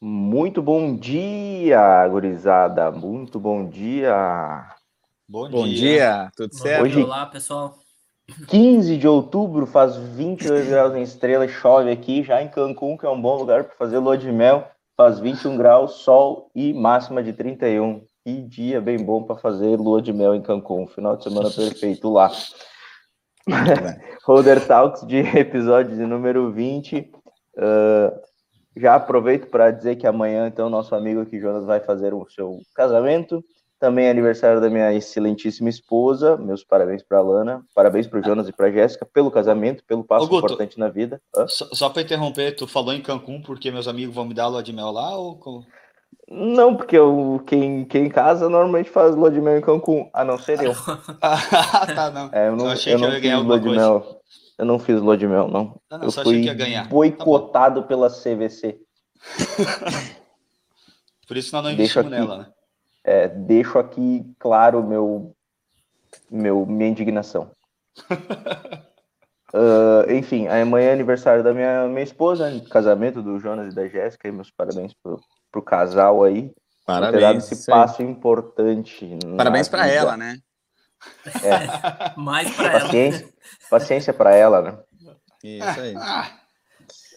Muito bom dia, gurizada. Muito bom dia. Bom, Bom dia. dia, tudo Bom certo? Hoje- Olá, pessoal. 15 de outubro, faz 22 graus em estrela, chove aqui, já em Cancún, que é um bom lugar para fazer lua de mel, faz 21 graus, sol e máxima de 31. Que dia bem bom para fazer lua de mel em Cancún. Final de semana perfeito lá. Holder Talks de episódio de número 20. Ah, já aproveito para dizer que amanhã, então, nosso amigo aqui, Jonas, vai fazer o seu casamento. Também é aniversário da minha excelentíssima esposa. Meus parabéns para a Lana. Parabéns para o Jonas e para a Jéssica pelo casamento, pelo passo Ô, Guto. importante na vida. Hã? Só, só para interromper, tu falou em Cancún porque meus amigos vão me dar lua de mel lá ou? Não, porque eu, quem, quem casa normalmente faz lua de mel em Cancún, a não ser eu. Ah, tá, não. É, eu não, Eu achei eu que eu ia ganhar alguma coisa. mel. Eu não fiz lua de mel, não. Ah, não, eu só achei fui que ia ganhar. Tá boicotado pela CVC. Por isso nós não investimos aqui. nela, né? É, deixo aqui claro meu, meu minha indignação. Ah, enfim, amanhã é aniversário da minha, minha esposa, casamento do Jonas e da Jéssica, e meus parabéns pro, pro casal aí. por ter dado Parabéns. esse passo importante. Parabéns para ela, né? Mais para ela. Paciência, paciência para ela, né? Isso aí.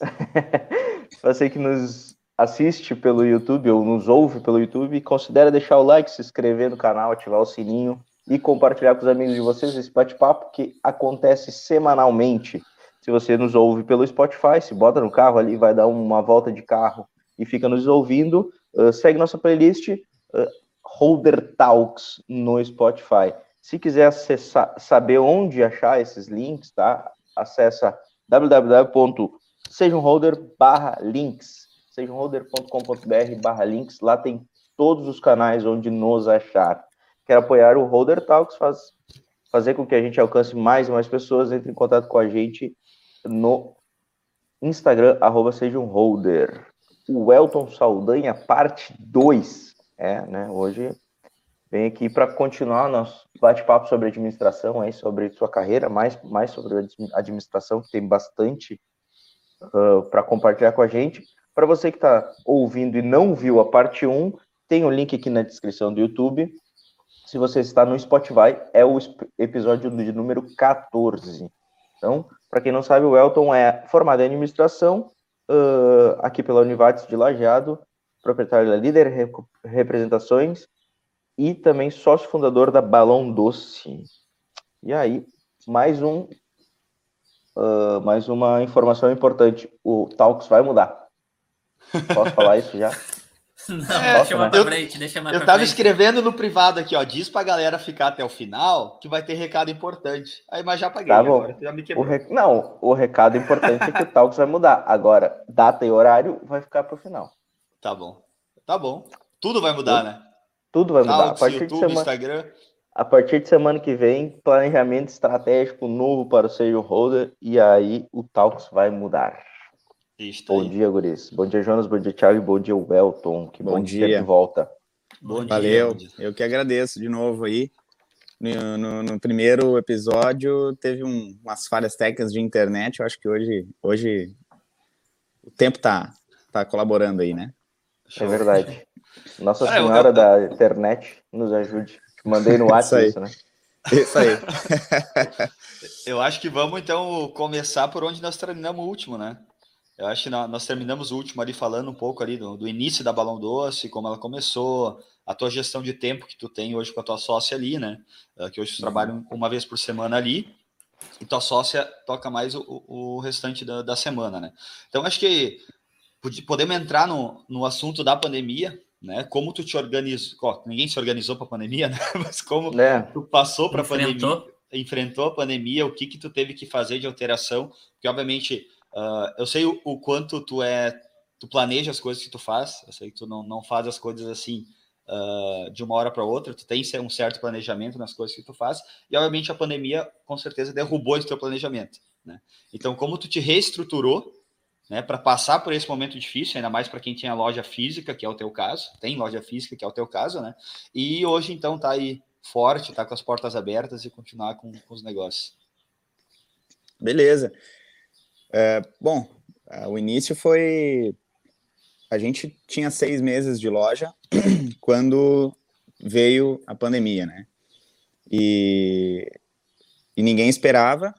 Você que nos assiste pelo YouTube ou nos ouve pelo YouTube, considere deixar o like, se inscrever no canal, ativar o sininho e compartilhar com os amigos de vocês esse bate-papo que acontece semanalmente. Se você nos ouve pelo Spotify, se bota no carro ali, vai dar uma volta de carro e fica nos ouvindo, uh, segue nossa playlist uh, Holder Talks no Spotify. Se quiser acessar, saber onde achar esses links, tá? Acessa www.sejamholder barra links, sejamholder.com.br barra links, lá tem todos os canais onde nos achar. Quer apoiar o Holder Talks, faz, fazer com que a gente alcance mais e mais pessoas, entre em contato com a gente no Instagram, arroba sejamholder. O Elton Saldanha, parte 2, é, né, hoje vem aqui para continuar nosso bate-papo sobre administração, aí, sobre sua carreira, mais, mais sobre administração, que tem bastante para compartilhar com a gente. Para você que está ouvindo e não viu a parte 1, tem o link aqui na descrição do YouTube. Se você está no Spotify, é o episódio de número 14. Então, para quem não sabe, o Elton é formado em administração, ãh, aqui pela Univates de Lajeado, proprietário da Líder Representações e também sócio fundador da Balão Doce. E aí, mais um ah, mais uma informação importante. O Talks vai mudar. Posso falar isso já? Não, É, deixa mais eu- pra frente, deixa mais eu pra tava frente. escrevendo no privado aqui, ó. Diz pra galera ficar até o final que vai ter recado importante. Aí, mas já paguei. Tá bom. agora, já me O quebrou. re- Não, o recado importante é que o Talks vai mudar. Agora, data e horário vai ficar para o final. Tá bom. Tá bom. Tudo vai mudar, né? Tudo vai mudar. A partir, de YouTube, semana, Instagram. a partir de semana que vem, planejamento estratégico novo para o Sage Holder. E aí o Talks vai mudar. Isso Bom aí. dia, Guris. Bom dia, Jonas. Bom dia, Thiago. E bom dia, Welton. Que bom, Bom dia. de volta. Bom dia, Valeu. Eu que agradeço de novo aí. No, no- no primeiro episódio teve um- umas falhas técnicas de internet. Eu acho que hoje, hoje o tempo tá, tá colaborando aí, né? É verdade. Nossa Ah, Senhora eu- da internet nos ajude. Te mandei no WhatsApp Isso né? Isso aí. Eu acho que vamos então começar por onde nós terminamos o último, né? Eu acho que nó- nós terminamos o último ali falando um pouco ali do, do início da Balão Doce, como ela começou, a tua gestão de tempo que tu tem hoje com a tua sócia ali, né? Eh, Que hoje tu trabalha uma vez por semana ali, e tua sócia toca mais o, o restante da, da semana, né? Então acho que pod- podemos entrar no, no assunto da pandemia, né? Como tu te organizou, ó, ninguém se organizou para a pandemia, né? Mas como Né? tu passou para a pandemia, Enfrentou. a pandemia, o que que tu teve que fazer de alteração? Porque obviamente ah, eu sei o, o quanto tu é, tu planeja as coisas que tu faz. Eu sei que tu não, não faz as coisas assim ah, de uma hora para outra. Tu tem um certo planejamento nas coisas que tu faz. E obviamente a pandemia com certeza derrubou esse teu planejamento. Né? Então como tu te reestruturou né, para passar por esse momento difícil, ainda mais para quem tinha loja física, que é o teu caso, tem loja física, que é o teu caso, né? E hoje, então, tá aí forte, tá com as portas abertas e continuar com, com os negócios. Beleza. É, bom, é, o início foi a gente tinha seis meses de loja quando veio a pandemia, né? E, e ninguém esperava,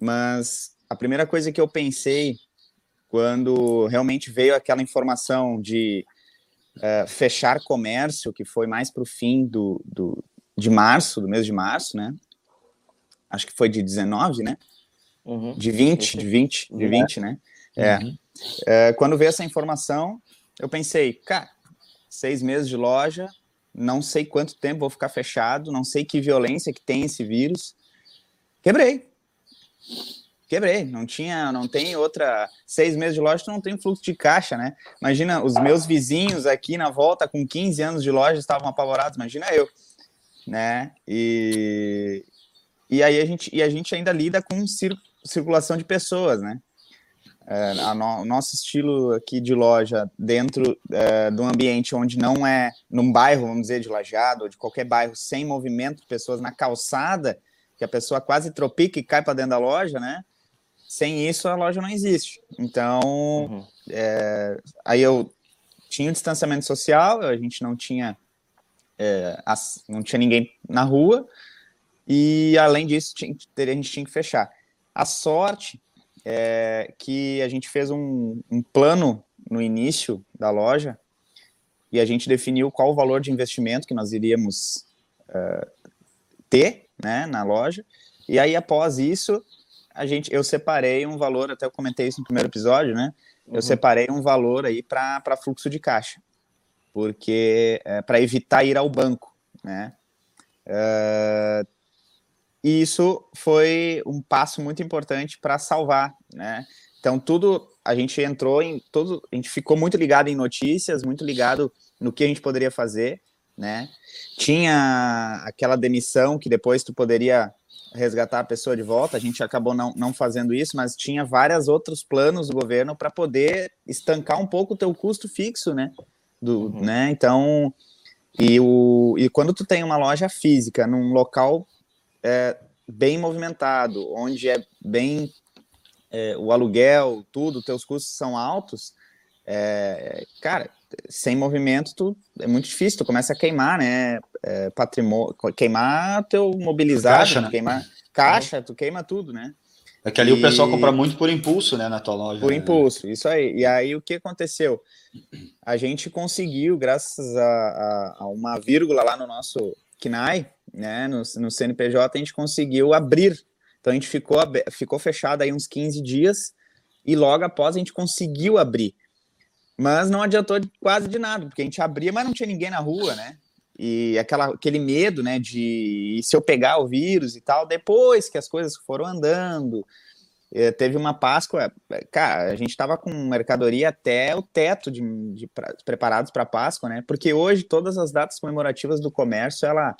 mas a primeira coisa que eu pensei quando realmente veio aquela informação de uh, fechar comércio, que foi mais para o fim do, do, de março, do mês de março, né? Acho que foi de 19, né? Uhum. De 20, de 20, de 20, né? É. Uhum. é. Quando veio essa informação, eu pensei, cara, seis meses de loja, não sei quanto tempo vou ficar fechado, não sei que violência que tem esse vírus. Quebrei. Quebrei. Não tinha, não tem outra. Seis meses de loja, tu não tem fluxo de caixa, né? Imagina, os meus vizinhos aqui na volta, com 15 anos de loja, estavam apavorados. Imagina eu, né? E, e aí a gente, e a gente ainda lida com cir, circulação de pessoas, né? É, no, o nosso estilo aqui de loja dentro é, de um ambiente onde não é num bairro, vamos dizer, de Lajeado ou de qualquer bairro sem movimento de pessoas na calçada, que a pessoa quase tropica e cai para dentro da loja, né? Sem isso a loja não existe. Então, uhum. é, aí eu tinha o distanciamento social, a gente não tinha é, as, não tinha ninguém na rua e além disso tinha, a gente tinha que fechar. A sorte é, que a gente fez um, um, plano no início da loja e a gente definiu qual o valor de investimento que nós iríamos uh, ter né, na loja. E aí, após isso, a gente, eu separei um valor, até eu comentei isso no primeiro episódio, né? Eu uhum. separei um valor aí para fluxo de caixa, porque é, para evitar ir ao banco, né? Uh, e isso foi um passo muito importante para salvar, né? Então tudo a gente entrou em todo, a gente ficou muito ligado em notícias, muito ligado no que a gente poderia fazer, né? Tinha aquela demissão que depois tu poderia resgatar a pessoa de volta, a gente acabou não, não fazendo isso, mas tinha vários outros planos do governo para poder estancar um pouco o teu custo fixo, né? Do, uhum. né? Então, e, o, e quando tu tem uma loja física num local é, bem movimentado, onde é bem é, o aluguel, tudo, teus custos são altos, é, cara, sem movimento tu, é muito difícil, tu começa a queimar, né, é, patrimônio, queimar teu mobilizado, caixa, né? queimar caixa, tu queima tudo, né. É que ali e... o pessoal compra muito por impulso, né, na tua loja. Por né? impulso, isso aí. E aí o que aconteceu? A gente conseguiu, graças a, a, a uma vírgula lá no nosso KNAI, né, no, no CNPJ, a gente conseguiu abrir. Então a gente ficou, ficou fechado aí uns 15 dias e logo após a gente conseguiu abrir. Mas não adiantou quase de nada, porque a gente abria, mas não tinha ninguém na rua, né? E aquela, aquele medo, né, de se eu pegar o vírus e tal, depois que as coisas foram andando, eh, teve uma Páscoa, cara, a gente estava com mercadoria até o teto de, de pra, preparados para Páscoa, né? Porque hoje todas as datas comemorativas do comércio, ela,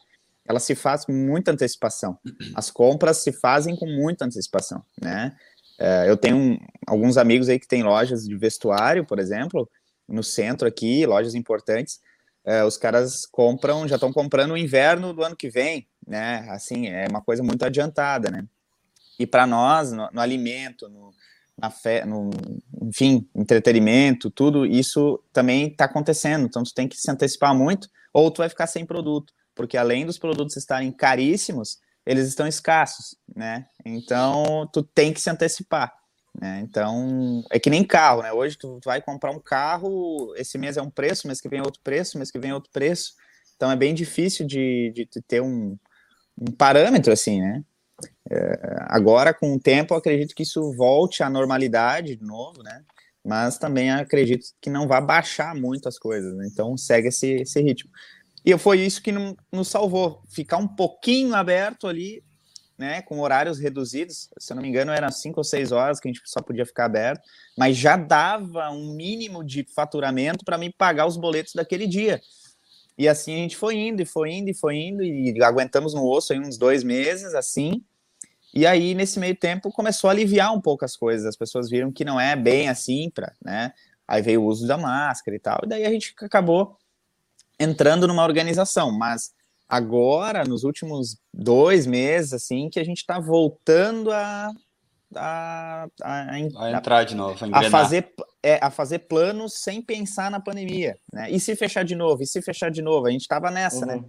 ela se faz com muita antecipação. As compras se fazem com muita antecipação, né? É, eu tenho um, alguns amigos aí que têm lojas de vestuário, por exemplo, no centro aqui, lojas importantes. É, os caras compram, já estão comprando o inverno do ano que vem, né? Assim, é uma coisa muito adiantada, né? E para nós, no, no, alimento, no, na fé, no, enfim, entretenimento, tudo isso também está acontecendo. Então, tu tem que se antecipar muito, ou tu vai ficar sem produto, porque além dos produtos estarem caríssimos, eles estão escassos, né? Então, tu tem que se antecipar. Né? Então, é que nem carro, né? Hoje tu vai comprar um carro, esse mês é um preço, mês que vem é outro preço, mês que vem é outro preço. Então, é bem difícil de, de ter um, um parâmetro assim, né? É, agora, com o tempo, acredito que isso volte à normalidade de novo, né? Mas também acredito que não vai baixar muito as coisas, né? Então, segue esse, esse ritmo. E foi isso que nos salvou, ficar um pouquinho aberto ali, né, com horários reduzidos, se eu não me engano, eram cinco ou seis horas que a gente só podia ficar aberto, mas já dava um mínimo de faturamento para me pagar os boletos daquele dia. E assim a gente foi indo, e foi indo, e foi indo, e aguentamos no osso aí uns dois meses, assim. E aí, nesse meio tempo, começou a aliviar um pouco as coisas. As pessoas viram que não é bem assim, pra, né? Aí veio o uso da máscara e tal. E daí a gente acabou entrando numa organização, mas agora, nos últimos dois meses, assim, que a gente está voltando a, a, a, a, entrar de novo, a, a fazer é, a fazer planos sem pensar na pandemia, né? E se fechar de novo? E se fechar de novo? A gente estava nessa, né? uhum. né?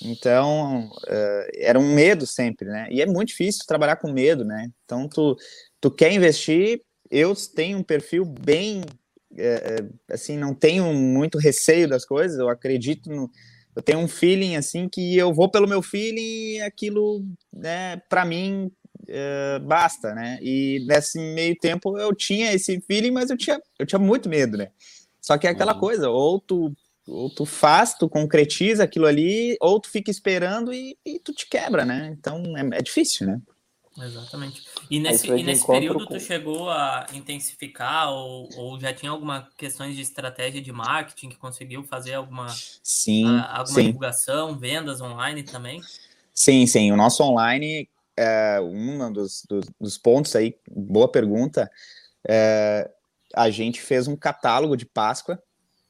Então, uh, era um medo sempre, né? E é muito difícil trabalhar com medo, né? Então, tu, tu quer investir, eu tenho um perfil bem, é, assim, não tenho muito receio das coisas, eu acredito no... Eu tenho um feeling, assim, que eu vou pelo meu feeling e aquilo, né, para mim, uh, basta, né? E nesse meio tempo eu tinha esse feeling, mas eu tinha, eu tinha muito medo, né? Só que é aquela uhum. coisa, ou tu, ou tu faz, tu concretiza aquilo ali, ou tu fica esperando e, e tu te quebra, né? Então é, é difícil, né? Exatamente. E nesse, e nesse período com... tu chegou a intensificar ou, ou já tinha alguma questões de estratégia de marketing que conseguiu fazer alguma, sim, a, alguma sim. divulgação, vendas online também? Sim, sim. O nosso online é, um dos, dos, dos, pontos aí, boa pergunta, é, a gente fez um catálogo de Páscoa,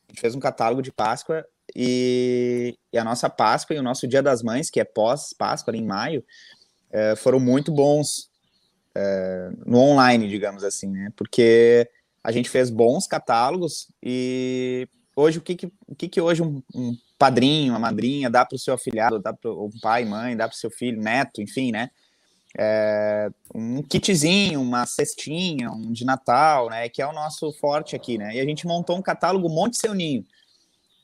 a gente fez um catálogo de Páscoa e, e a nossa Páscoa e o nosso Dia das Mães, que é pós-Páscoa, em maio, é, foram muito bons é, no online, digamos assim, né? Porque a gente fez bons catálogos e hoje o que que, o que, que hoje um, um padrinho, uma madrinha dá para o seu afilhado, dá para o pai, mãe, dá para o seu filho, neto, enfim, né? é, um kitzinho, uma cestinha, um de Natal, né? Que é o nosso forte aqui, né? E a gente montou um catálogo Monte Seu Ninho,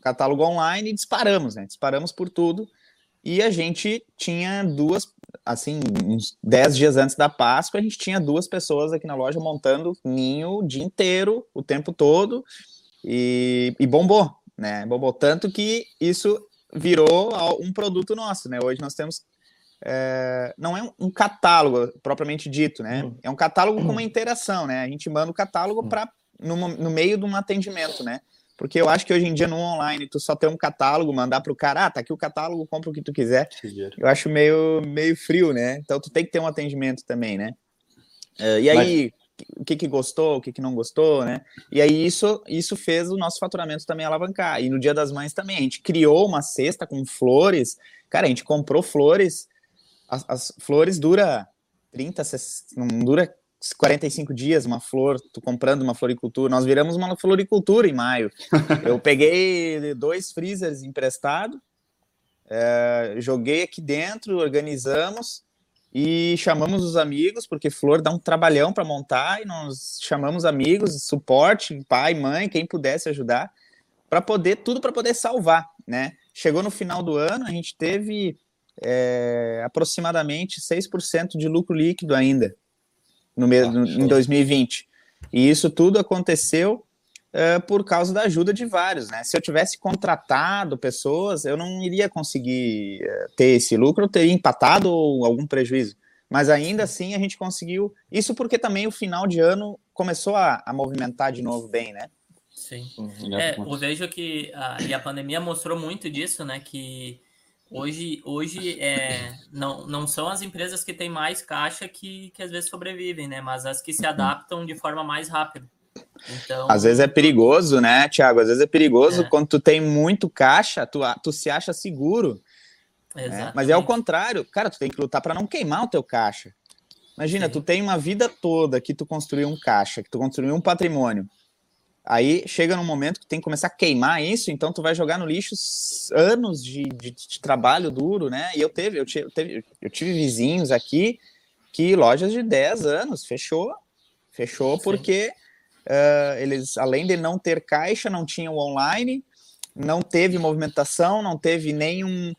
catálogo online e disparamos, né? Disparamos por tudo. E a gente tinha duas, assim, uns 10 dias antes da Páscoa, a gente tinha duas pessoas aqui na loja montando ninho o dia inteiro, o tempo todo, e, e bombou, né? Bombou tanto que isso virou um produto nosso, né? Hoje nós temos é, não é um catálogo propriamente dito, né? Hum. É um catálogo com uma hum. interação, né? A gente manda o catálogo hum. para no, no, meio de um atendimento, né? Porque eu acho que hoje em dia no online tu só tem um catálogo, mandar para o cara, ah, tá aqui o catálogo, compra o que tu quiser. Eu acho meio, meio frio, né? Então tu tem que ter um atendimento também, né? Uh, e aí, Mas... o que que gostou, o que que não gostou, né? E aí isso, isso fez o nosso faturamento também alavancar. E no Dia das Mães também, a gente criou uma cesta com flores. Cara, a gente comprou flores as, as flores dura 30, não dura 45 dias uma flor, tu comprando uma floricultura. Nós viramos uma floricultura em maio. Eu peguei dois freezers emprestados, é, joguei aqui dentro, organizamos e chamamos os amigos, porque flor dá um trabalhão para montar, e nós chamamos amigos, suporte, pai, mãe, quem pudesse ajudar, para poder, tudo para poder salvar, né? Chegou no final do ano, a gente teve é, aproximadamente 6% de lucro líquido ainda no, ah, no, em 2020. E isso tudo aconteceu é, por causa da ajuda de vários. Né? Se eu tivesse contratado pessoas, eu não iria conseguir é, ter esse lucro, eu teria empatado ou algum prejuízo. Mas ainda assim a gente conseguiu. Isso porque também o final de ano começou a, a movimentar de novo bem, né? Sim. Uhum. É, eu vejo que a, e a pandemia mostrou muito disso, né? Que Hoje, hoje é, não, não são as empresas que têm mais caixa que, que às vezes sobrevivem, né? Mas as que se adaptam de forma mais rápida. Então, às vezes é perigoso, né, Tiago? Às vezes é perigoso é. quando tu tem muito caixa, tu, tu se acha seguro. Né? Mas é o contrário, cara, tu tem que lutar para não queimar o teu caixa. Imagina, Sim. tu tem uma vida toda que tu construiu um caixa, que tu construiu um patrimônio. Aí chega num momento que tem que começar a queimar isso, então tu vai jogar no lixo anos de, de, de trabalho duro, né? E eu teve, eu tive, eu, teve, eu tive vizinhos aqui que lojas de 10 anos fechou, fechou Sim. porque uh, eles, além de não ter caixa, não tinham online, não teve movimentação, não teve nenhum.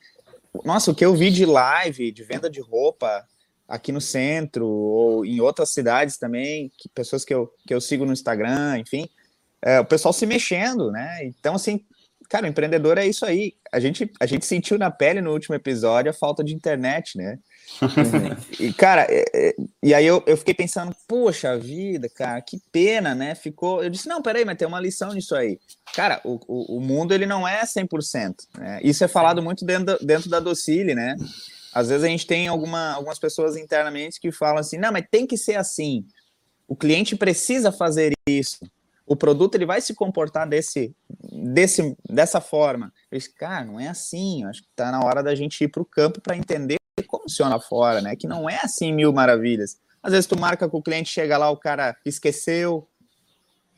Nossa, o que eu vi de live, de venda de roupa aqui no centro, ou em outras cidades também, que pessoas que eu, que eu sigo no Instagram, enfim é, o pessoal se mexendo, né? Então, assim, cara, o empreendedor é isso aí. A gente, a gente sentiu na pele no último episódio a falta de internet, né? e, cara, é, é, e aí eu, eu fiquei pensando, poxa vida, cara, que pena, né? Ficou. Eu disse, não, peraí, mas tem uma lição nisso aí. Cara, o, o, o mundo ele não é 100%. Né? Isso é falado muito dentro, dentro da Docile, né? Às vezes a gente tem alguma, algumas pessoas internamente que falam assim, não, mas tem que ser assim. O cliente precisa fazer isso o produto ele vai se comportar desse, desse, dessa forma. Eu disse, cara, não é assim. Acho que está na hora da gente ir para o campo para entender como funciona fora, né? Que não é assim mil maravilhas. Às vezes tu marca com o cliente, chega lá, o cara esqueceu,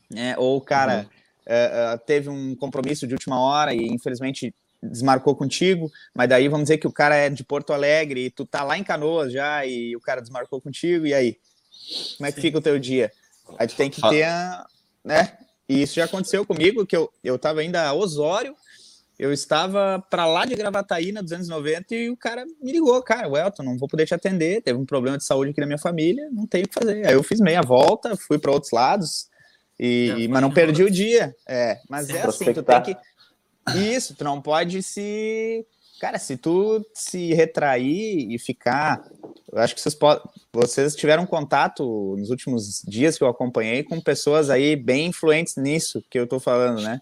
né? Ou o cara uhum. uh, teve um compromisso de última hora e infelizmente desmarcou contigo, mas daí vamos dizer que o cara é de Porto Alegre e tu tá lá em Canoas já e o cara desmarcou contigo, e aí? Como é que Sim. fica o teu dia? Aí tu tem que ter, a, né? E isso já aconteceu comigo, que eu, eu tava ainda a Osório, eu estava para lá de Gravataí na 290 e o cara me ligou, cara, Welton, não vou poder te atender, teve um problema de saúde aqui na minha família, não tem o que fazer. Aí eu fiz meia volta, fui para outros lados, e, mas não perdi o dia. É, mas é assim, tu tem que isso, tu não pode se. Cara, se tu se retrair e ficar. Eu acho que vocês, pod... vocês tiveram contato nos últimos dias que eu acompanhei com pessoas aí bem influentes nisso que eu tô falando, né?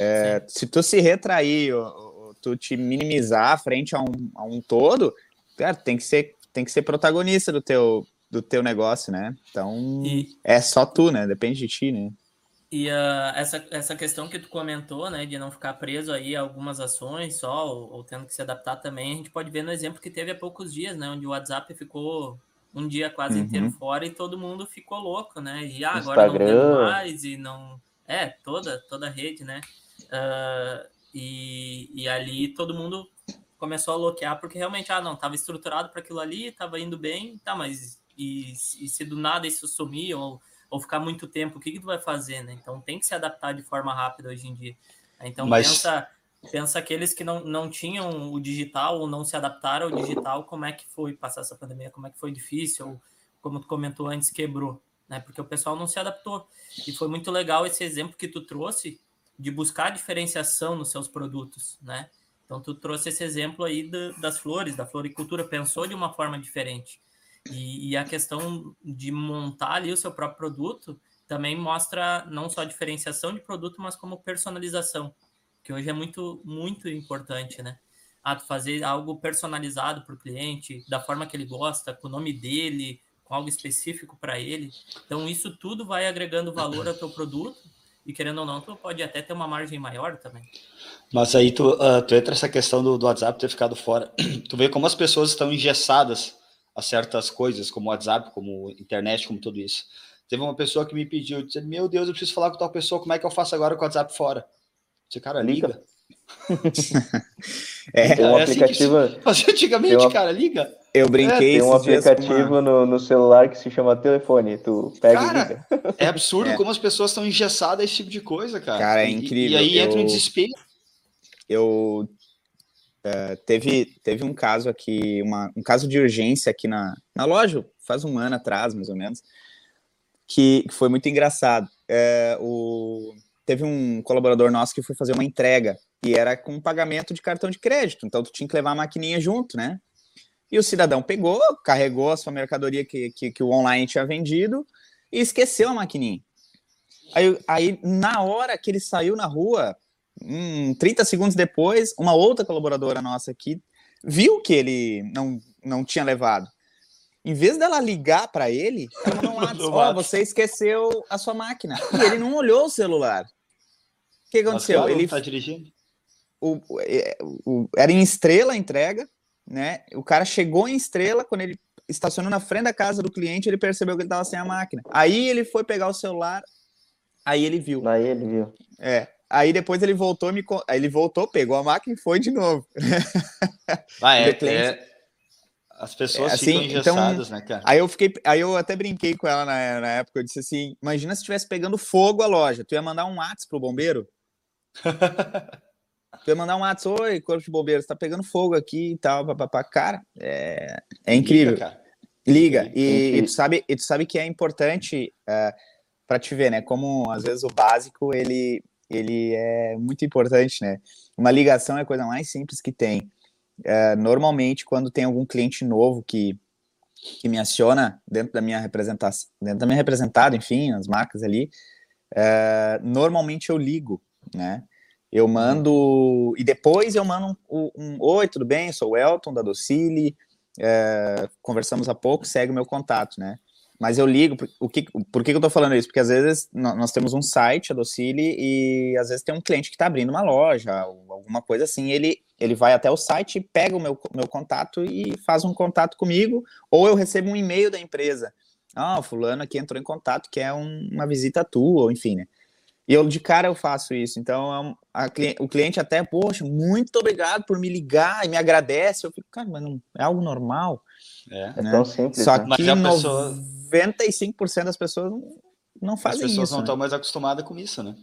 É, se tu se retrair ou, ou, tu te minimizar frente a um, a um todo, cara, tem que ser, tem que ser protagonista do teu, do teu negócio, né? Então, e... é só tu, né? Depende de ti, né? E uh, essa, essa questão que tu comentou, né, de não ficar preso aí a algumas ações só, ou, ou, tendo que se adaptar também, a gente pode ver no exemplo que teve há poucos dias, né, onde o WhatsApp ficou um dia quase uhum. inteiro fora e todo mundo ficou louco, né, e ah, agora Instagram. não tem mais e não... É, toda, toda a rede, né, uh, e, e ali todo mundo começou a bloquear porque realmente, ah, não, estava estruturado para aquilo ali, estava indo bem, tá, mas e, e se do nada isso sumir ou ou ficar muito tempo, o que, que tu vai fazer, né? Então tem que se adaptar de forma rápida hoje em dia. Então Mas... pensa, pensa aqueles que não, não tinham o digital ou não se adaptaram ao digital, como é que foi passar essa pandemia, como é que foi difícil, ou como tu comentou antes, quebrou, né? Porque o pessoal não se adaptou. E foi muito legal esse exemplo que tu trouxe de buscar diferenciação nos seus produtos, né? Então tu trouxe esse exemplo aí das flores, da floricultura, pensou de uma forma diferente. E, e, a questão de montar ali o seu próprio produto também mostra não só a diferenciação de produto, mas como personalização, que hoje é muito, muito importante, né? Ah, fazer algo personalizado para o cliente, da forma que ele gosta, com o nome dele, com algo específico para ele. Então, isso tudo vai agregando valor ao teu produto e, querendo ou não, tu pode até ter uma margem maior também. Mas aí tu, uh, tu entra essa questão do, do WhatsApp ter ficado fora. Tu vê como as pessoas estão engessadas a certas coisas, como WhatsApp, como internet, como tudo isso. Teve uma pessoa que me pediu, disse, meu Deus, eu preciso falar com tal pessoa, como é que eu faço agora com o WhatsApp fora? Você, cara, liga. é, tem um é aplicativo. Assim antigamente, uma... cara, liga. Eu brinquei. É, tem um aplicativo no, no, celular que se chama telefone. Tu pega cara, e liga. É absurdo é. como as pessoas estão engessadas a esse tipo de coisa, cara. Cara, é incrível. E, e aí eu... entra um desespero. Eu Uh, teve, teve um caso aqui, uma, um caso de urgência aqui na, na loja, faz um ano atrás, mais ou menos, que, que foi muito engraçado. Uh, o, teve um colaborador nosso que foi fazer uma entrega e era com pagamento de cartão de crédito, então tu tinha que levar a maquininha junto, né? E o cidadão pegou, carregou a sua mercadoria que, que, que o online tinha vendido e esqueceu a maquininha. Aí, aí, na hora que ele saiu na rua, hum, 30 segundos depois, uma outra colaboradora nossa aqui viu que ele não, não tinha levado. Em vez dela ligar para ele, ela mandou um WhatsApp, ó, oh, você esqueceu a sua máquina. E ele não olhou o celular. O que aconteceu? Claro, ele tá dirigindo. O, o, é, o, era em Estrela a entrega, né? O cara chegou em Estrela, quando ele estacionou na frente da casa do cliente, ele percebeu que ele estava sem a máquina. Aí ele foi pegar o celular, aí ele viu. Aí ele viu. É. Aí depois ele voltou, me, ele voltou, pegou a máquina e foi de novo. Ah, é, é as pessoas é, assim, ficam então, engessadas, então, né, cara? Aí eu fiquei, aí eu até brinquei com ela na, na época, eu disse assim, imagina se estivesse pegando fogo a loja, tu ia mandar um WhatsApp pro bombeiro? tu ia mandar um WhatsApp, oi, corpo de bombeiro, você tá pegando fogo aqui e tal, papapá. Cara, é, é incrível. Liga, Liga. E, e, tu sabe, e tu sabe que é importante uh, é, para te ver, né, como às vezes o básico, ele ele é muito importante, né? Uma ligação é a coisa mais simples que tem. É, normalmente, quando tem algum cliente novo que, que me aciona dentro da minha representação, dentro da minha representada, enfim, as marcas ali, é, normalmente eu ligo, né? Eu mando e depois eu mando um, um, oi, tudo bem? Sou o Elton da Docile, é, conversamos há pouco, segue o meu contato, né? Mas eu ligo, o que, por que, eu tô falando isso? Porque às vezes nós temos um site, a Docile, e às vezes tem um cliente que está abrindo uma loja, alguma coisa assim, ele, ele vai até o site, pega o meu, meu contato e faz um contato comigo, ou eu recebo um e-mail da empresa. Ah, fulano aqui entrou em contato, que é um, uma visita tua, enfim, né? E eu de cara eu faço isso. Então é a, o cliente até, poxa, muito obrigado por me ligar e me agradece. Eu fico, cara, mas não é algo normal. É, né? é tão simples. Só né? que pessoa... 95% das pessoas não fazem isso. As pessoas isso, não estão né? mais acostumadas com isso, né?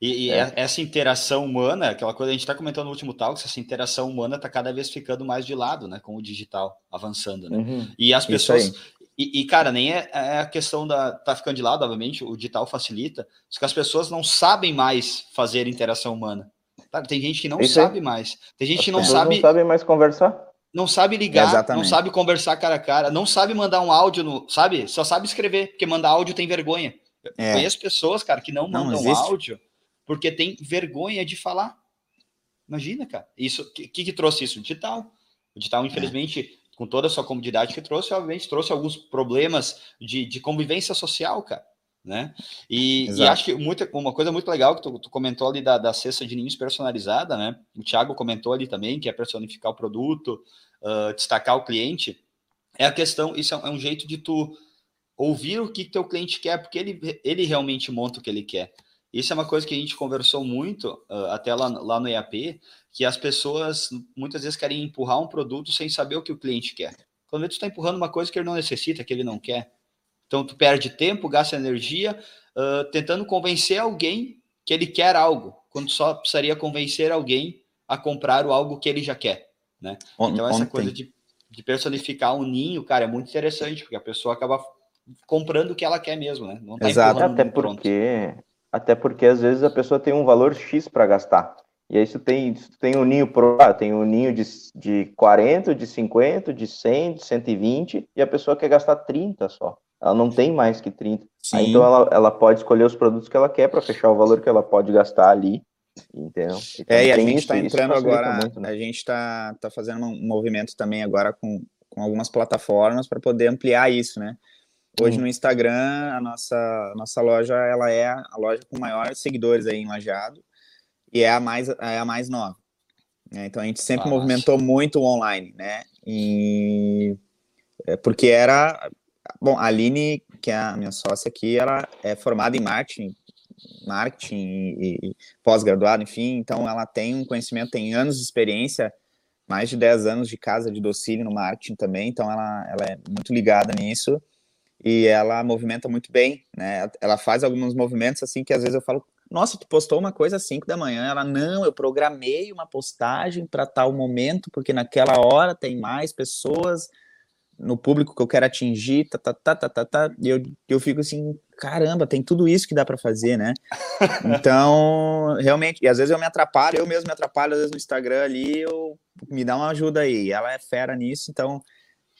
E, e é. essa interação humana, aquela coisa a gente está comentando no último talk, essa interação humana está cada vez ficando mais de lado, né? Com o digital avançando, né? Uhum. E as pessoas. E, e, cara, nem é, é, a questão da. tá ficando de lado, obviamente, o digital facilita, só que as pessoas não sabem mais fazer interação humana. Tem gente que não Isso sabe mais. Tem gente as que não sabe. Não sabe mais conversar. Não sabe ligar, Exatamente. não sabe conversar cara a cara, não sabe mandar um áudio, no, sabe? Só sabe escrever, porque mandar áudio tem vergonha. É. Conheço pessoas, cara, que não mandam não áudio porque tem vergonha de falar. Imagina, cara. Isso, que, que, que trouxe isso? O digital. O digital, é. infelizmente, é. com toda a sua comodidade que trouxe, obviamente, trouxe alguns problemas de, de convivência social, cara. Né? E, e, acho que muita, uma coisa muito legal que tu, tu comentou ali da, da, cesta de ninhos personalizada, né? O Thiago comentou ali também, que é personificar o produto, uh, destacar o cliente. É a questão, isso é, é um jeito de tu ouvir o que teu cliente quer, porque ele, ele realmente monta o que ele quer. Isso é uma coisa que a gente conversou muito, uh, até lá, lá no EAP, que as pessoas muitas vezes querem empurrar um produto sem saber o que o cliente quer. Quando tu está empurrando uma coisa que ele não necessita, que ele não quer. Então, tu perde tempo, gasta energia uh, tentando convencer alguém que ele quer algo, quando só precisaria convencer alguém a comprar o algo que ele já quer. Né? Então, essa coisa de, de personificar um ninho, cara, é muito interessante, porque a pessoa acaba comprando o que ela quer mesmo, né? Não tá Exato, até porque até porque às vezes a pessoa tem um valor X para gastar. E aí tu tem, tu tem um ninho pro, ah, tem um ninho de, de 40, de 50, de 100, de 120, e a pessoa quer gastar 30 só. Ela não tem mais que 30. Aí, então ela, ela pode escolher os produtos que ela quer para fechar o valor que ela pode gastar ali. Entendeu? Então, é, e a gente está entrando agora, muito, né? a gente está tá fazendo um movimento também agora com, com algumas plataformas para poder ampliar isso, né? Hoje hum. no Instagram, a nossa, a nossa loja ela é a loja com maiores seguidores aí em Lajeado e é a mais, é a mais nova. Né? Então a gente sempre Nossa. movimentou muito online, né? E, é, porque era. Bom, a Aline, que é a minha sócia aqui, ela é formada em marketing, marketing e, e pós-graduada, enfim, então ela tem um conhecimento, tem anos de experiência, mais de 10 anos de casa de docílio no marketing também, então ela, ela é muito ligada nisso e ela movimenta muito bem, né? Ela faz alguns movimentos assim que às vezes eu falo, nossa, tu postou uma coisa às 5 da manhã. Ela, não, eu programei uma postagem para tal momento, porque naquela hora tem mais pessoas no público que eu quero atingir, tá, tá, tá, tá, tá, tá. E eu, eu fico assim, caramba, tem tudo isso que dá para fazer, né? Então, realmente, e às vezes eu me atrapalho, eu mesmo me atrapalho, às vezes no Instagram ali, eu, me dá uma ajuda aí. Ela é fera nisso, então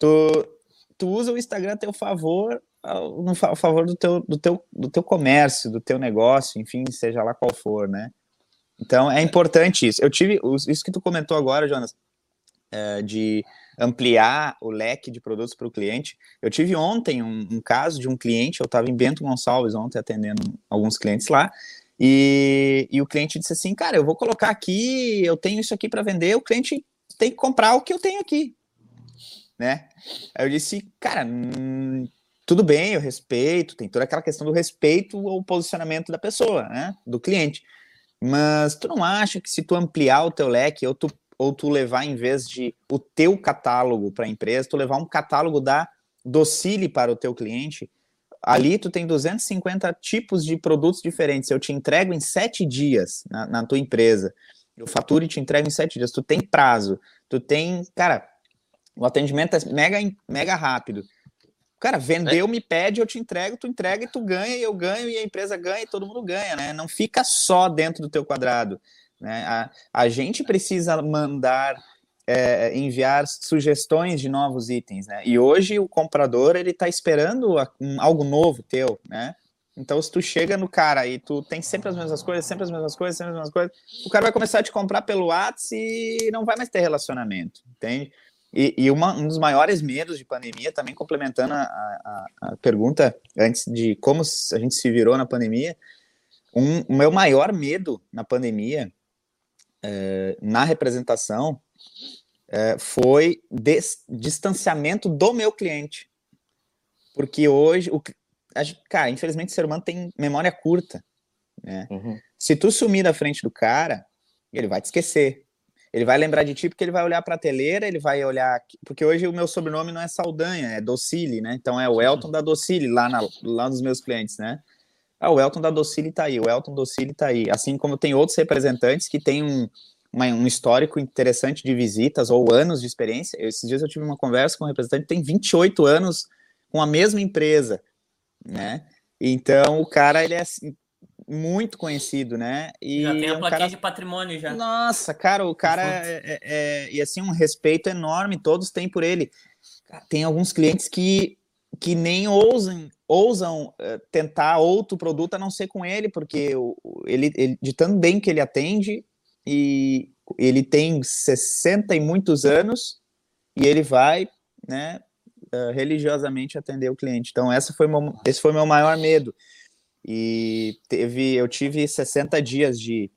tu, tu usa o Instagram a teu favor, no favor do teu, do, teu, do teu comércio, do teu negócio, enfim, seja lá qual for, né? Então é importante isso. Eu tive isso que tu comentou agora, Jonas, é, de ampliar o leque de produtos para o cliente. Eu tive ontem um, um, caso de um cliente, eu estava em Bento Gonçalves ontem atendendo alguns clientes lá, e, e o cliente disse assim, cara, eu vou colocar aqui, eu tenho isso aqui para vender, o cliente tem que comprar o que eu tenho aqui né? Aí eu disse, cara, hum, tudo bem, eu respeito, tem toda aquela questão do respeito ao posicionamento da pessoa, né? Do cliente. Mas tu não acha que se tu ampliar o teu leque ou tu, ou tu levar, em vez de o teu catálogo para a empresa, tu levar um catálogo da Docile para o teu cliente, ali tu tem 250 tipos de produtos diferentes. Eu te entrego em sete dias na, na tua empresa. Eu faturo e te entrego em sete dias. Tu tem prazo. Tu tem, cara, o atendimento é mega, mega rápido. Cara, vendeu, é. me pede, eu te entrego, tu entrega e tu ganha, e eu ganho, e a empresa ganha, e todo mundo ganha, né? Não fica só dentro do teu quadrado. Né? A, a gente precisa mandar, é, enviar sugestões de novos itens, né? E hoje o comprador, ele tá esperando um, algo novo teu, né? Então, se tu chega no cara e tu tem sempre as mesmas coisas, sempre as mesmas coisas, sempre as mesmas coisas, o cara vai começar a te comprar pelo WhatsApp e não vai mais ter relacionamento, entende? E, e uma, um dos maiores medos de pandemia, também complementando a, a, a, pergunta antes de como a gente se virou na pandemia, um, o meu maior medo na pandemia, é, na representação, é, foi distanciamento do meu cliente. Porque hoje, o, a, cara, infelizmente o ser humano tem memória curta, né? Uhum. Se tu sumir da frente do cara, ele vai te esquecer. Ele vai lembrar de ti porque ele vai olhar para a teleira, ele vai olhar. Porque hoje o meu sobrenome não é Saldanha, é Docile, né? Então é o Elton da Docile, lá, na, lá nos meus clientes, né? Ah, o Elton da Docile tá aí, o Elton Docile tá aí. Assim como tem outros representantes que têm um, uma, um histórico interessante de visitas ou anos de experiência. Esses dias eu tive uma conversa com um representante que tem 28 anos com a mesma empresa, né? Então o cara ele é assim, muito conhecido, né? E já tem a é um plaquinha cara... de patrimônio já. Nossa, cara, o cara é, é, é, e assim um respeito enorme todos têm por ele. Tem alguns clientes que que nem ousam ousam uh, tentar outro produto a não ser com ele, porque o, ele, ele de tão bem que ele atende e ele tem 60 e muitos anos e ele vai, né, uh, religiosamente atender o cliente. Então essa foi meu, esse foi meu maior medo. E teve, eu tive 60 dias de,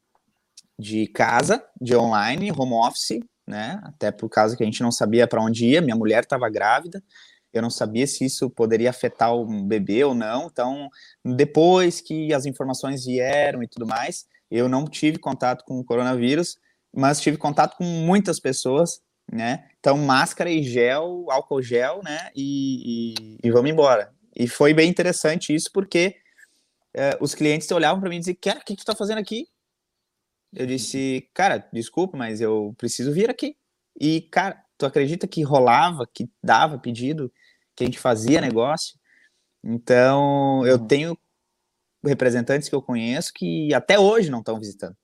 de casa, de online, home office, né? Até por causa que a gente não sabia para onde ia, minha mulher estava grávida, eu não sabia se isso poderia afetar o bebê ou não. Então, depois que as informações vieram e tudo mais, eu não tive contato com o coronavírus, mas tive contato com muitas pessoas, né? Então, máscara e gel, álcool gel, né? E, e, e vamos embora. E foi bem interessante isso, porque é, os clientes olhavam para mim e diziam, cara, o que, que tu tá fazendo aqui? Eu disse, cara, desculpa, mas eu preciso vir aqui. E, cara, tu acredita que rolava, que dava pedido, que a gente fazia negócio? Então, eu hum. tenho representantes que eu conheço que até hoje não estão visitando.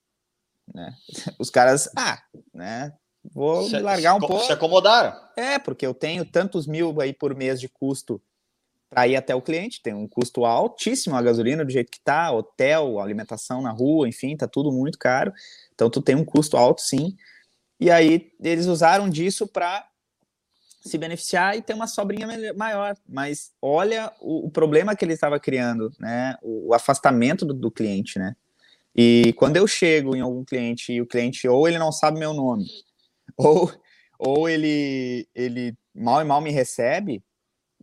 Né? Os caras, ah, né? Vou se, largar um se, pouco. Se acomodaram. É, porque eu tenho tantos mil aí por mês de custo para ir até o cliente, tem um custo altíssimo a gasolina do jeito que tá, hotel, alimentação na rua, enfim, tá tudo muito caro. Então tu tem um custo alto sim. E aí eles usaram disso para se beneficiar e ter uma sobrinha maior. Mas olha o, o problema que ele estava criando, né? O, o afastamento do, do, cliente, né? E quando eu chego em algum cliente e o cliente ou ele não sabe meu nome, ou, ou ele, ele mal e mal me recebe,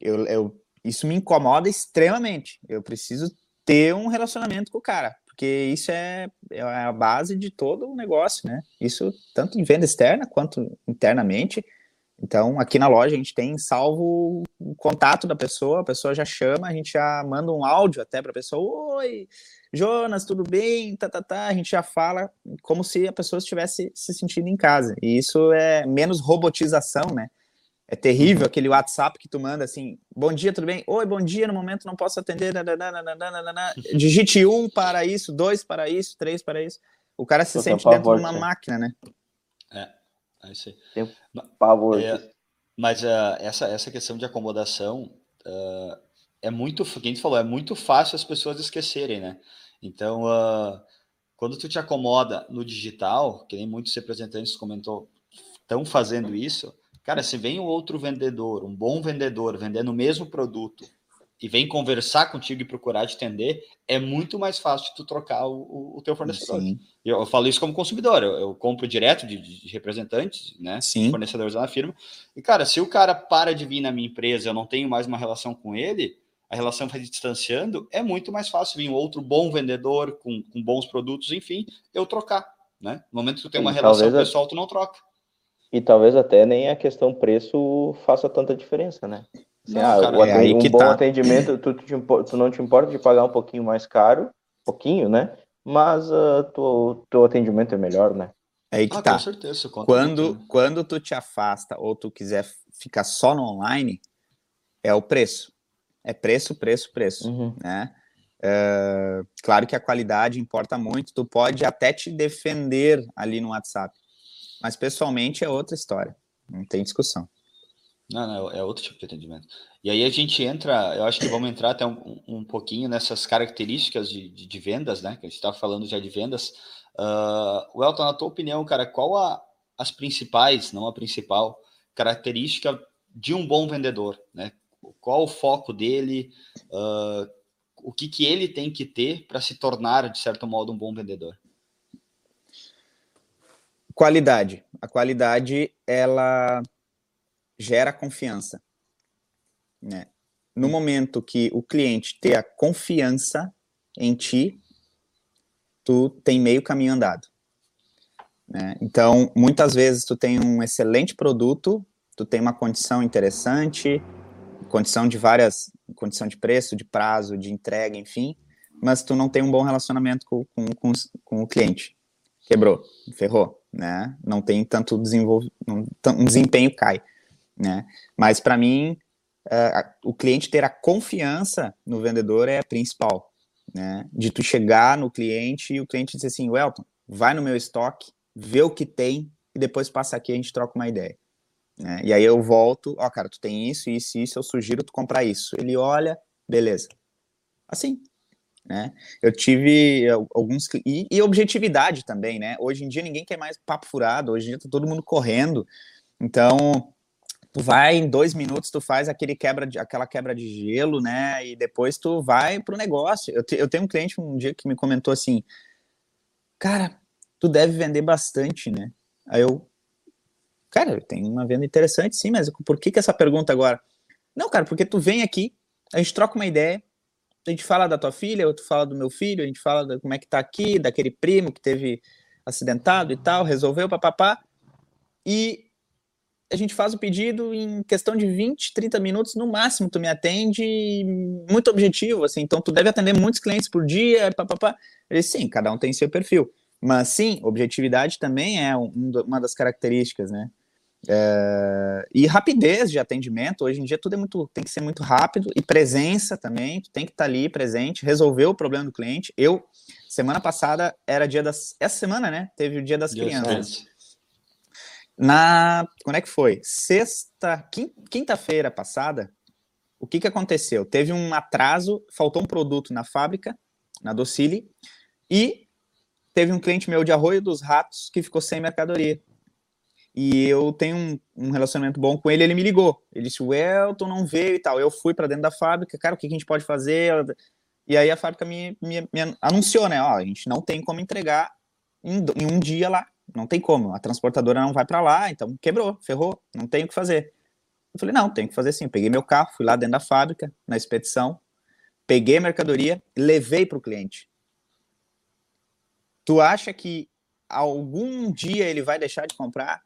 eu, eu isso me incomoda extremamente. Eu preciso ter um relacionamento com o cara, porque isso é, é a base de todo o negócio, né? Isso tanto em venda externa quanto internamente. Então, aqui na loja a gente tem salvo o contato da pessoa, a pessoa já chama, a gente já manda um áudio até para a pessoa: Oi, Jonas, tudo bem? Tá, tá, tá. A gente já fala como se a pessoa estivesse se sentindo em casa. E isso é menos robotização, né? É terrível aquele WhatsApp que tu manda assim: bom dia, tudo bem? Oi, bom dia, no momento não posso atender. Digite um para isso, dois para isso, três para isso. O cara se sente dentro de uma máquina, né? É, é isso aí. Tem pavor. É, mas uh, essa, essa questão de acomodação uh, é muito, quem gente falou, é muito fácil as pessoas esquecerem, né? Então, uh, quando tu te acomoda no digital, que nem muitos representantes comentou, estão fazendo isso, Cara, se vem um outro vendedor, um bom vendedor, vendendo o mesmo produto e vem conversar contigo e procurar te atender, é muito mais fácil tu trocar o, o teu fornecedor. Sim. Eu, eu falo isso como consumidor, eu, eu compro direto de, de, representantes, né? Sim. Fornecedores da firma. E, cara, se o cara para de vir na minha empresa eu não tenho mais uma relação com ele, a relação vai se distanciando, é muito mais fácil vir um outro bom vendedor com, com bons produtos, enfim, eu trocar. Né? No momento que tu tem uma relação pessoal, tu não troca. E talvez até nem a questão preço faça tanta diferença, né? Assim, não, ah, cara, o, é um bom tá. atendimento, tu, tu, tu, não te importa de pagar um pouquinho mais caro, pouquinho, né? Mas uh, tu, teu atendimento é melhor, né? É aí que ah, tá. Com certeza, quando, quando tu te afasta ou tu quiser ficar só no online, é o preço. É preço, preço, preço, uhum. né? Uh, claro que a qualidade importa muito, tu pode até te defender ali no WhatsApp. Mas pessoalmente é outra história. Não tem discussão. Não, não, é outro tipo de atendimento. E aí a gente entra, eu acho que vamos entrar até um, um pouquinho nessas características de, de, de, vendas, né? Que a gente estava falando já de vendas. Uh, na tua opinião, cara, qual a, as principais, não a principal, característica de um bom vendedor, né? Qual o foco dele? Uh, o que, que ele tem que ter para se tornar, de certo modo, um bom vendedor? Qualidade. A qualidade, ela gera confiança. Né? no momento que o cliente ter a confiança em ti, tu tem meio caminho andado. Né? Então, muitas vezes tu tem um excelente produto, tu tem uma condição interessante, condição de várias, condição de preço, de prazo, de entrega, enfim, mas tu não tem um bom relacionamento com, com, com, com o cliente. Quebrou, ferrou, né? Não tem tanto desenvolvimento, um desempenho cai, né? Mas para mim, uh, o cliente ter a confiança no vendedor é principal, né? De tu chegar no cliente e o cliente dizer assim, Welton, vai no meu estoque, vê o que tem e depois passa aqui a gente troca uma ideia. Né? E aí eu volto, ó, cara, tu tem isso, isso, isso, eu sugiro tu comprar isso. Ele olha, beleza. Assim, né? Eu tive alguns e, e, objetividade também, né? Hoje em dia ninguém quer mais papo furado, hoje em dia tá todo mundo correndo. Então, tu vai em dois minutos, tu faz aquele quebra de, aquela quebra de gelo, né? E depois tu vai pro negócio. Eu, te, eu tenho um cliente um dia que me comentou assim, cara, tu deve vender bastante, né? Aí eu, cara, tem uma venda interessante, sim, mas por que que essa pergunta agora? Não, cara, porque tu vem aqui, a gente troca uma ideia, a gente fala da tua filha, ou tu fala do meu filho, a gente fala como é que tá aqui, daquele primo que teve acidentado e tal, resolveu, papapá, e a gente faz o pedido em questão de 20, 30 minutos, no máximo tu me atende, muito objetivo, assim, então tu deve atender muitos clientes por dia, papapá. Ele, sim, cada um tem seu perfil. Mas sim, objetividade também é um, uma das características, né? É, e rapidez de atendimento, hoje em dia tudo é muito, tem que ser muito rápido, e presença também, tu tem que estar tá ali presente, resolver o problema do cliente. Eu, semana passada, era dia das. Essa semana, né? Teve o dia das dia crianças. Na. Quando é que foi? Sexta, quinta-feira passada, o que, que aconteceu? Teve um atraso, faltou um produto na fábrica, na Docile, e teve um cliente meu de Arroio dos Ratos que ficou sem mercadoria. E eu tenho um, um relacionamento bom com ele, ele me ligou. Ele disse: o Elton não veio e tal. Eu fui para dentro da fábrica, cara, o que, a gente pode fazer? E aí a fábrica me, me, me anunciou, né? Ó, a gente não tem como entregar em, em, um dia lá. Não tem como. A transportadora não vai para lá, então quebrou, ferrou, não tem o que fazer. Eu falei: não, tem que fazer sim. Peguei meu carro, fui lá dentro da fábrica, na expedição, peguei a mercadoria, levei para o cliente. Tu acha que algum dia ele vai deixar de comprar?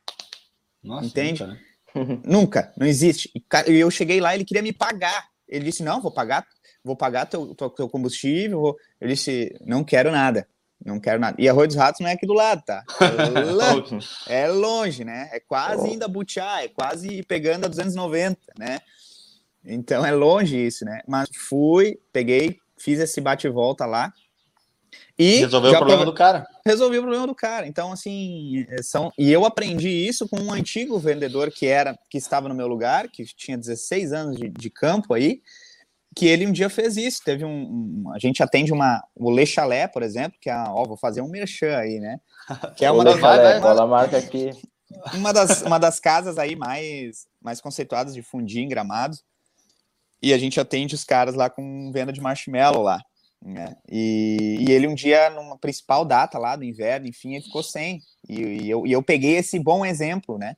Nossa, Entende? Nunca, né? nunca, não existe. E eu cheguei lá, ele queria me pagar. Ele disse: Não, vou pagar, vou pagar teu, teu, teu combustível. Vou... Eu disse: Não quero nada. Não quero nada. E Arroio dos Ratos não é aqui do lado, tá? É, é longe, né? É quase oh. indo a Butiá, é quase pegando a 290, né? Então é longe isso, né? Mas fui, peguei, fiz esse bate-volta lá. E resolveu o problema do cara. Resolveu o problema do cara. Então, assim, são. E eu aprendi isso com um antigo vendedor que era, que estava no meu lugar, que tinha 16 anos de, de campo aí, que ele um dia fez isso. Teve um. um a gente atende uma. O Le Chalé, por exemplo, que é. Ó, vou fazer um merchan aí, né? Que é uma das. Uma, marca aqui. Uma das, uma das casas aí mais, mais conceituadas de fundir em gramados. E a gente atende os caras lá com venda de marshmallow lá. Né? E, e, ele um dia, numa principal data lá do inverno, enfim, ele ficou sem. E, e, eu, e eu peguei esse bom exemplo, né?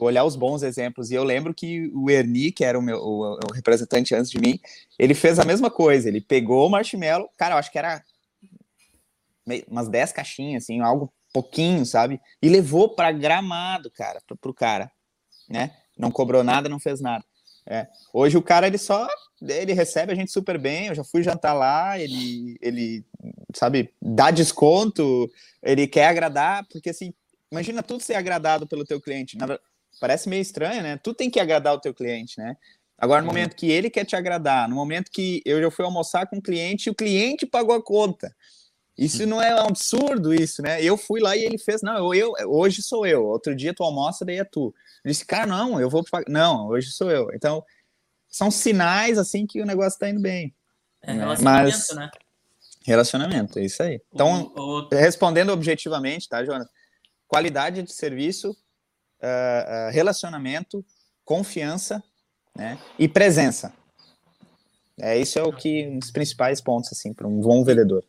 olhar os bons exemplos. E eu lembro que o Ernie, que era o meu o, o representante antes de mim, ele fez a mesma coisa. Ele pegou o marshmallow, cara, eu acho que era umas 10 caixinhas, assim, algo pouquinho, sabe? E levou para gramado, cara, pro, pro cara, né? Não cobrou nada, não fez nada. É. Hoje o cara ele só ele recebe a gente super bem. Eu já fui jantar lá, ele ele sabe dá desconto, ele quer agradar porque assim imagina tudo ser agradado pelo teu cliente. Na, parece meio estranho, né? Tu tem que agradar o teu cliente, né? Agora, no uhum. momento que ele quer te agradar, no momento que eu já fui almoçar com o cliente e o cliente pagou a conta. Isso não é um absurdo, isso, né? Eu fui lá e ele fez, não, eu, eu hoje sou eu, outro dia tu almoça, daí é tu. Disse, cara, não, eu vou pagar. Não, hoje sou eu. Então, são sinais, assim, que o negócio tá indo bem. É né? relacionamento, Mas, né? Relacionamento, é isso aí. Então, o... respondendo objetivamente, tá, Jonas? Qualidade de serviço, uh, uh, relacionamento, confiança, né? E presença. É, isso é o que um dos principais pontos, assim, para um bom vendedor.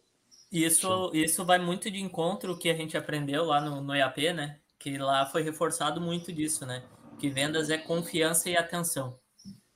Isso, isso vai muito de encontro que a gente aprendeu lá no, no EAP, né? Que lá foi reforçado muito disso, né? Que vendas é confiança e atenção.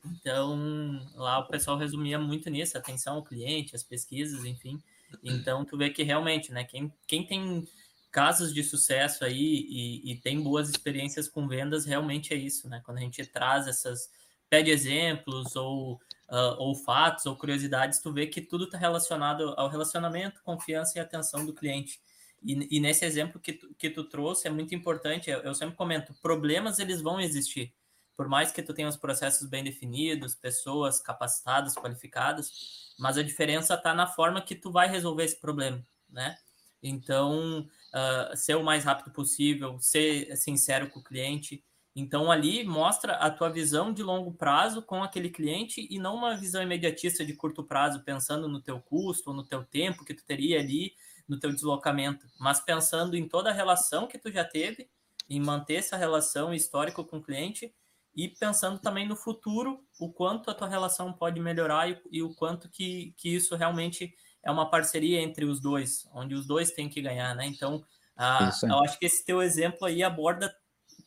Então, lá o pessoal resumia muito nisso, atenção ao cliente, as pesquisas, enfim. Então, tu vê que realmente, né, quem, quem tem casos de sucesso aí e, e tem boas experiências com vendas, realmente é isso, né? Quando a gente traz essas, pede exemplos ou, uh, ou fatos ou curiosidades, tu vê que tudo está relacionado ao relacionamento, confiança e atenção do cliente. E, e, nesse exemplo que tu, que tu trouxe é muito importante, eu, eu sempre comento, problemas eles vão existir, por mais que tu tenha os processos bem definidos, pessoas capacitadas, qualificadas, mas a diferença está na forma que tu vai resolver esse problema, né? Então, uh, ser o mais rápido possível, ser sincero com o cliente. Então, ali mostra a tua visão de longo prazo com aquele cliente e não uma visão imediatista de curto prazo, pensando no teu custo no teu tempo que tu teria ali, no teu deslocamento, mas pensando em toda a relação que tu já teve, em manter essa relação histórica com o cliente e pensando também no futuro, o quanto a tua relação pode melhorar e, e, o quanto que, que isso realmente é uma parceria entre os dois, onde os dois têm que ganhar, né? Então, a, eu acho que esse teu exemplo aí aborda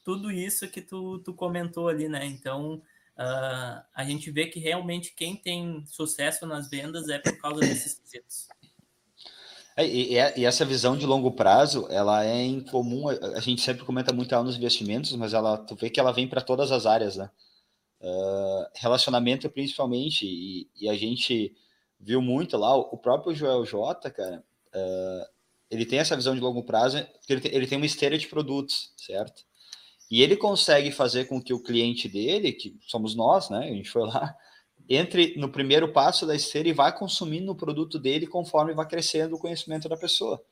tudo isso que tu, tu comentou ali, né? Então, uh, a gente vê que realmente quem tem sucesso nas vendas é por causa desses quesitos. É, e, e, essa visão de longo prazo, ela é incomum. A gente sempre comenta muito ela nos investimentos, mas ela, tu vê que ela vem para todas as áreas, né? Uh, relacionamento principalmente, e, e, a gente viu muito lá, o próprio Joel J, cara, uh, ele tem essa visão de longo prazo, porque ele tem, ele tem uma esteira de produtos, certo? E ele consegue fazer com que o cliente dele, que somos nós, né? A gente foi lá, entre no primeiro passo da esteira e vai consumindo o produto dele conforme vai crescendo o conhecimento da pessoa.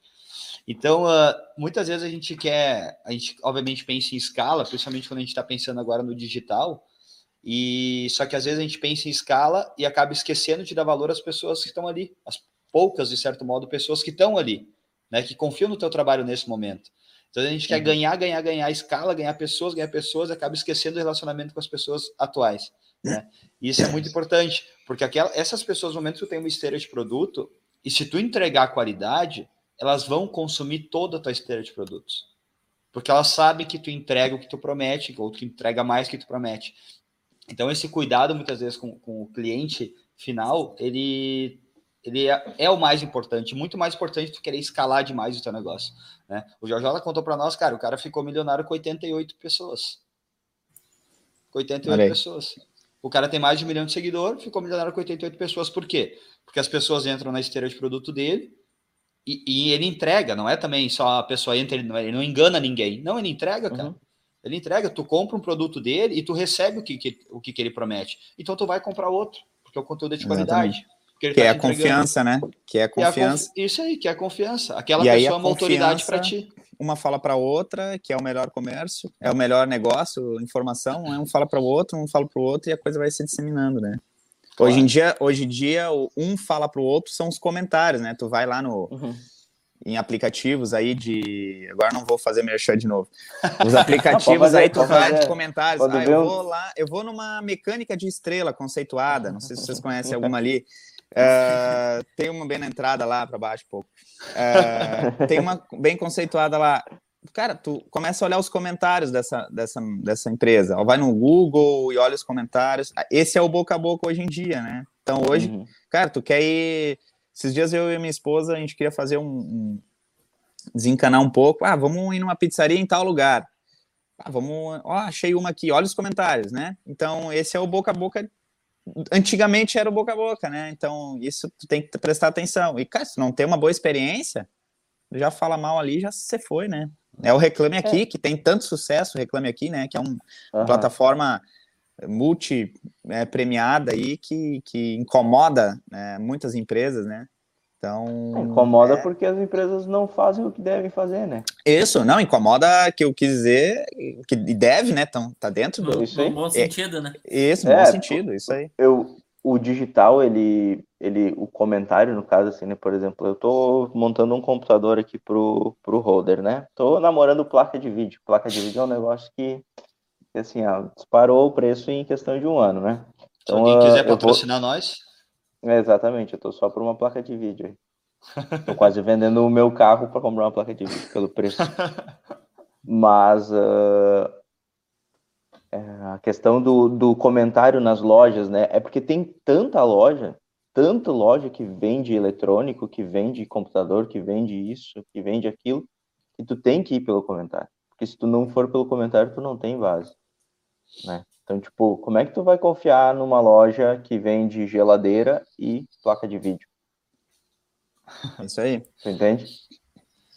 Então, uh, muitas vezes a gente quer, a gente obviamente pensa em escala, principalmente quando a gente está pensando agora no digital, e só que às vezes a gente pensa em escala e acaba esquecendo de dar valor às pessoas que estão ali, as poucas, de certo modo, pessoas que estão ali, né, que confiam no teu trabalho nesse momento. Então a gente uhum. quer ganhar, ganhar, ganhar escala, ganhar pessoas, ganhar pessoas, acaba esquecendo o relacionamento com as pessoas atuais. Né? Isso é muito importante, porque aquela, essas pessoas, no momento que tu tem uma esteira de produto, e se tu entregar qualidade, elas vão consumir toda a tua esteira de produtos. Porque elas sabem que tu entrega o que tu promete, ou que entrega mais que tu promete. Então, esse cuidado, muitas vezes, com, com o cliente final, ele, ele é, é, o mais importante, muito mais importante do que querer escalar demais o teu negócio. Né? O Jorge contou para nós, cara, o cara ficou milionário com 88 pessoas. Com 88 pessoas. O cara tem mais de um milhão de seguidores, ficou milionário com 88 pessoas. Por quê? Porque as pessoas entram na esteira de produto dele e, e ele entrega, não é também só a pessoa entra, ele não, ele não engana ninguém. Não, ele entrega, cara. Uhum. Ele entrega, tu compra um produto dele e tu recebe o que, que o que, que ele promete. Então tu vai comprar outro, porque o conteúdo é de qualidade. Que tá é a confiança, né? Que é a confiança. É a isso aí, que é a confiança. Aquela e pessoa é uma autoridade para ti uma fala para outra que é o melhor comércio, é o melhor negócio, informação, um fala para o outro, um fala para o outro e a coisa vai se disseminando, né? Claro. Hoje em dia, hoje em dia, um fala para o outro são os comentários, né? Tu vai lá no uhum. em aplicativos aí de, agora não vou fazer merchan de novo. Os aplicativos fazer, aí tu vai de comentários, ah, eu vou lá, eu vou numa mecânica de estrela conceituada, não sei se vocês conhecem alguma ali. Uh, tem uma bem na entrada lá para baixo, pouco. Uh, tem uma bem conceituada lá. Cara, tu começa a olhar os comentários dessa, dessa, dessa empresa. Vai no Google e olha os comentários. Esse é o boca a boca hoje em dia, né? Então hoje, uhum. cara, tu quer ir. Esses dias eu e minha esposa, a gente queria fazer um, um. desencanar um pouco. Ah, vamos ir numa pizzaria em tal lugar. Ah, vamos. Ó, achei uma aqui, olha os comentários, né? Então, esse é o boca a boca antigamente era o boca a boca, né? Então, isso tu tem que prestar atenção. E, cara, se não tem uma boa experiência, já fala mal ali, já você foi, né? É o Reclame Aqui, é. que tem tanto sucesso, Reclame Aqui, né? Que é um, uhum. uma plataforma multi é, premiada aí que, que incomoda né, muitas empresas, né? Então. Incomoda é... porque as empresas não fazem o que devem fazer, né? Isso, não, incomoda que eu quis dizer, que deve, né? Então, tá dentro do. Isso aí. bom sentido, né? Isso, é, bom sentido, isso aí. Eu, o digital, ele, ele, o comentário, no caso, assim, né? Por exemplo, eu tô montando um computador aqui pro, pro holder, né? Tô namorando placa de vídeo. Placa de vídeo é um negócio que, assim, ó, disparou o preço em questão de um ano, né? Então, Se alguém quiser patrocinar vou... nós. É, exatamente, eu tô só por uma placa de vídeo aí. Tô quase vendendo o meu carro para comprar uma placa de vídeo pelo preço. Mas uh, a questão do, do comentário nas lojas, né? É porque tem tanta loja, tanta loja que vende eletrônico, que vende computador, que vende isso, que vende aquilo, que tu tem que ir pelo comentário. Porque se tu não for pelo comentário, tu não tem base, né? Então, tipo, como é que tu vai confiar numa loja que vende geladeira e placa de vídeo? Isso aí. Tu entende?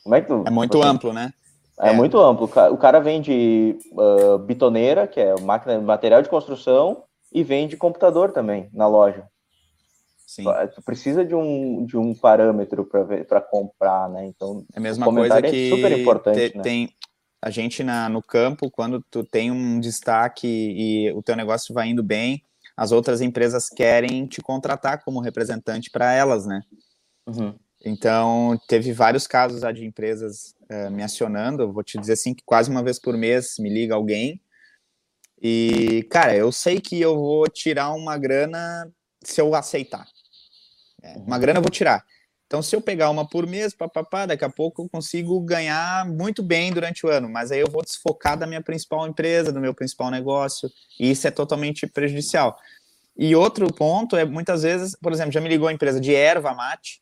Como é que tu... É muito amplo, né? É, é, muito amplo. O cara vende uh, bitoneira, que é máquina, material de construção, e vende computador também na loja. Sim. Tu precisa de um, de um parâmetro para comprar, né? Então, é a mesma coisa que é super importante. Te, né? Tem a gente na, no campo, quando tu tem um destaque e o teu negócio vai indo bem, as outras empresas querem te contratar como representante para elas, né? Uhum. Então, teve vários casos de empresas uh, me acionando, vou te dizer assim, que quase uma vez por mês me liga alguém. E, cara, eu sei que eu vou tirar uma grana se eu aceitar. É, uma grana eu vou tirar. Então, se eu pegar uma por mês, papapá, daqui a pouco eu consigo ganhar muito bem durante o ano, mas aí eu vou desfocar da minha principal empresa, do meu principal negócio, e isso é totalmente prejudicial. E outro ponto é, muitas vezes, por exemplo, já me ligou a empresa de erva mate,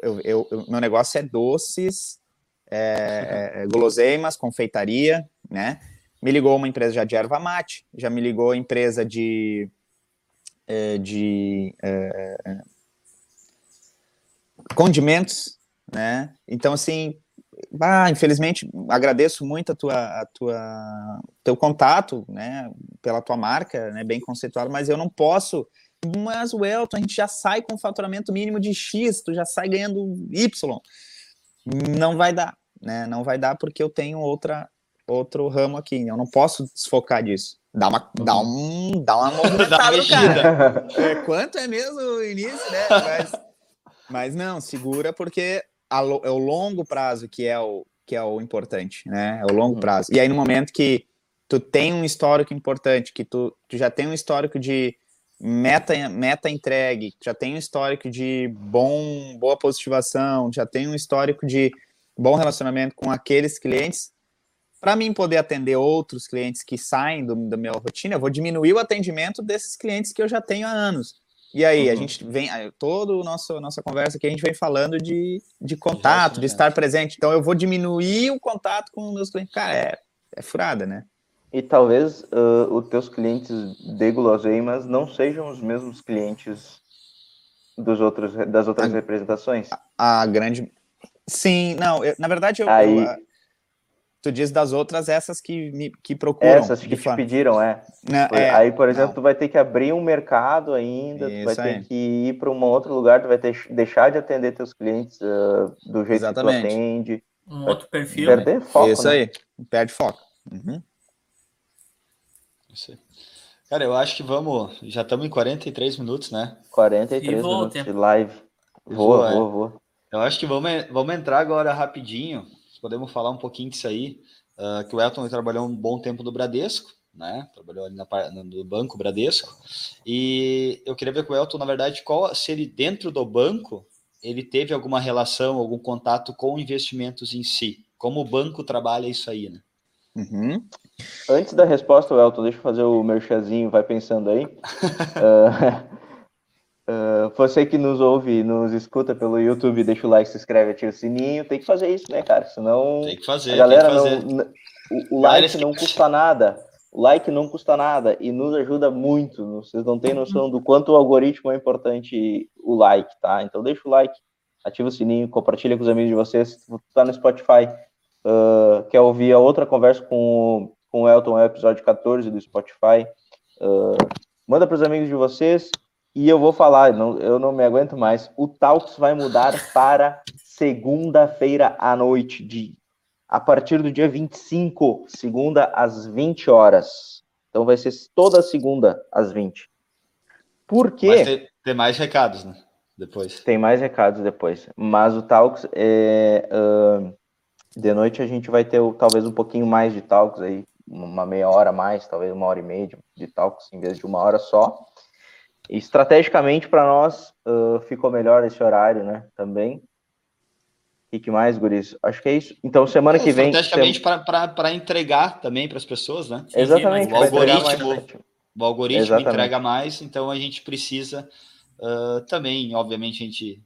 eu, eu, eu meu negócio é doces, é, é, guloseimas, confeitaria, né? Me ligou uma empresa já de erva mate, já me ligou a empresa de, é, de é, condimentos, né? Então, assim, ah, infelizmente, agradeço muito a tua, a tua, teu contato, né, pela tua marca, né, bem conceituado, mas eu não posso mas o Elton, a gente já sai com faturamento mínimo de X, tu já sai ganhando Y. Não vai dar, né? Não vai dar porque eu tenho outra outro ramo aqui, eu não posso desfocar disso. Dá uma, dá um, dá uma movimentada, cara. É, quanto é mesmo o início, né? Mas, mas não, segura porque é o longo prazo que é o que é o importante, né? É o longo uhum. prazo. E aí no momento que tu tem um histórico importante, que tu, tu já tem um histórico de meta, meta entregue, já tem um histórico de bom, boa positivação, já tem um histórico de bom relacionamento com aqueles clientes, para mim poder atender outros clientes que saem do, da minha rotina, eu vou diminuir o atendimento desses clientes que eu já tenho há anos. E aí, uhum. a gente vem, toda a nossa, nossa conversa aqui, a gente vem falando de, de contato, de estar presente. Então, eu vou diminuir o contato com os meus clientes. Cara, é, é furada, né? E talvez uh, os teus clientes de guloseimas não sejam os mesmos clientes dos outros, das outras a, representações. A, a, grande. Sim, não, eu, na verdade, eu, Aí... eu, tu diz das outras, essas que, me, que procuram. Essas que te forma. pediram, é. Não, é. Aí, por exemplo, não. tu vai ter que abrir um mercado ainda, Isso tu vai ter que ir para um outro lugar, tu vai ter deixar de atender teus clientes uh, do jeito Exatamente. que tu atende. Um outro perfil. Perder foco. Isso né? aí, perde foco. Uhum. Isso aí. Cara, eu acho que vamos. Já estamos em 43 minutos, né? 43 minutos de live. Voa, voa, voa. Eu acho que vamos, vamos entrar agora rapidinho. Podemos falar um pouquinho disso aí. Uh, que o Elton trabalhou um bom tempo no Bradesco, né? Trabalhou ali na, no Banco Bradesco. E eu queria ver com o Elton, na verdade, qual se ele dentro do banco ele teve alguma relação, algum contato com investimentos em si. Como o banco trabalha isso aí, né? Uhum. Antes da resposta, Elton, deixa eu fazer o merchazinho, vai pensando aí. uh, uh, você que nos ouve, nos escuta pelo YouTube, deixa o like, se inscreve, ativa o sininho. Tem que fazer isso, né, cara? Senão. Tem que fazer. A galera fazer. não. O, o like não custa nada. O like não custa nada e nos ajuda muito. Vocês não têm noção do quanto o algoritmo é importante o like, tá? Então deixa o like, ativa o sininho, compartilha com os amigos de vocês. Se tu tá no Spotify, uh, quer ouvir a outra conversa com, com o Elton, é o episódio 14 do Spotify. Uh, manda para os amigos de vocês e eu vou falar, não, eu não me aguento mais. O Talks vai mudar para segunda-feira à noite, de, a partir do dia 25, segunda às 20 horas. Então vai ser toda segunda às 20. Por quê? Mas tem, tem mais recados, né? Depois. Tem mais recados depois. Mas o Talks é. Uh, de noite a gente vai ter talvez um pouquinho mais de talks aí, uma meia hora mais, talvez uma hora e meia de, talks em vez de uma hora só. E, estrategicamente para nós uh, ficou melhor esse horário, né? Também. O que mais, Guris? Acho que é isso. Então, semana é, que vem. Estrategicamente tem... para entregar também para as pessoas, né? Exatamente. o algoritmo, o algoritmo entrega mais, então a gente precisa uh, também, obviamente, a gente.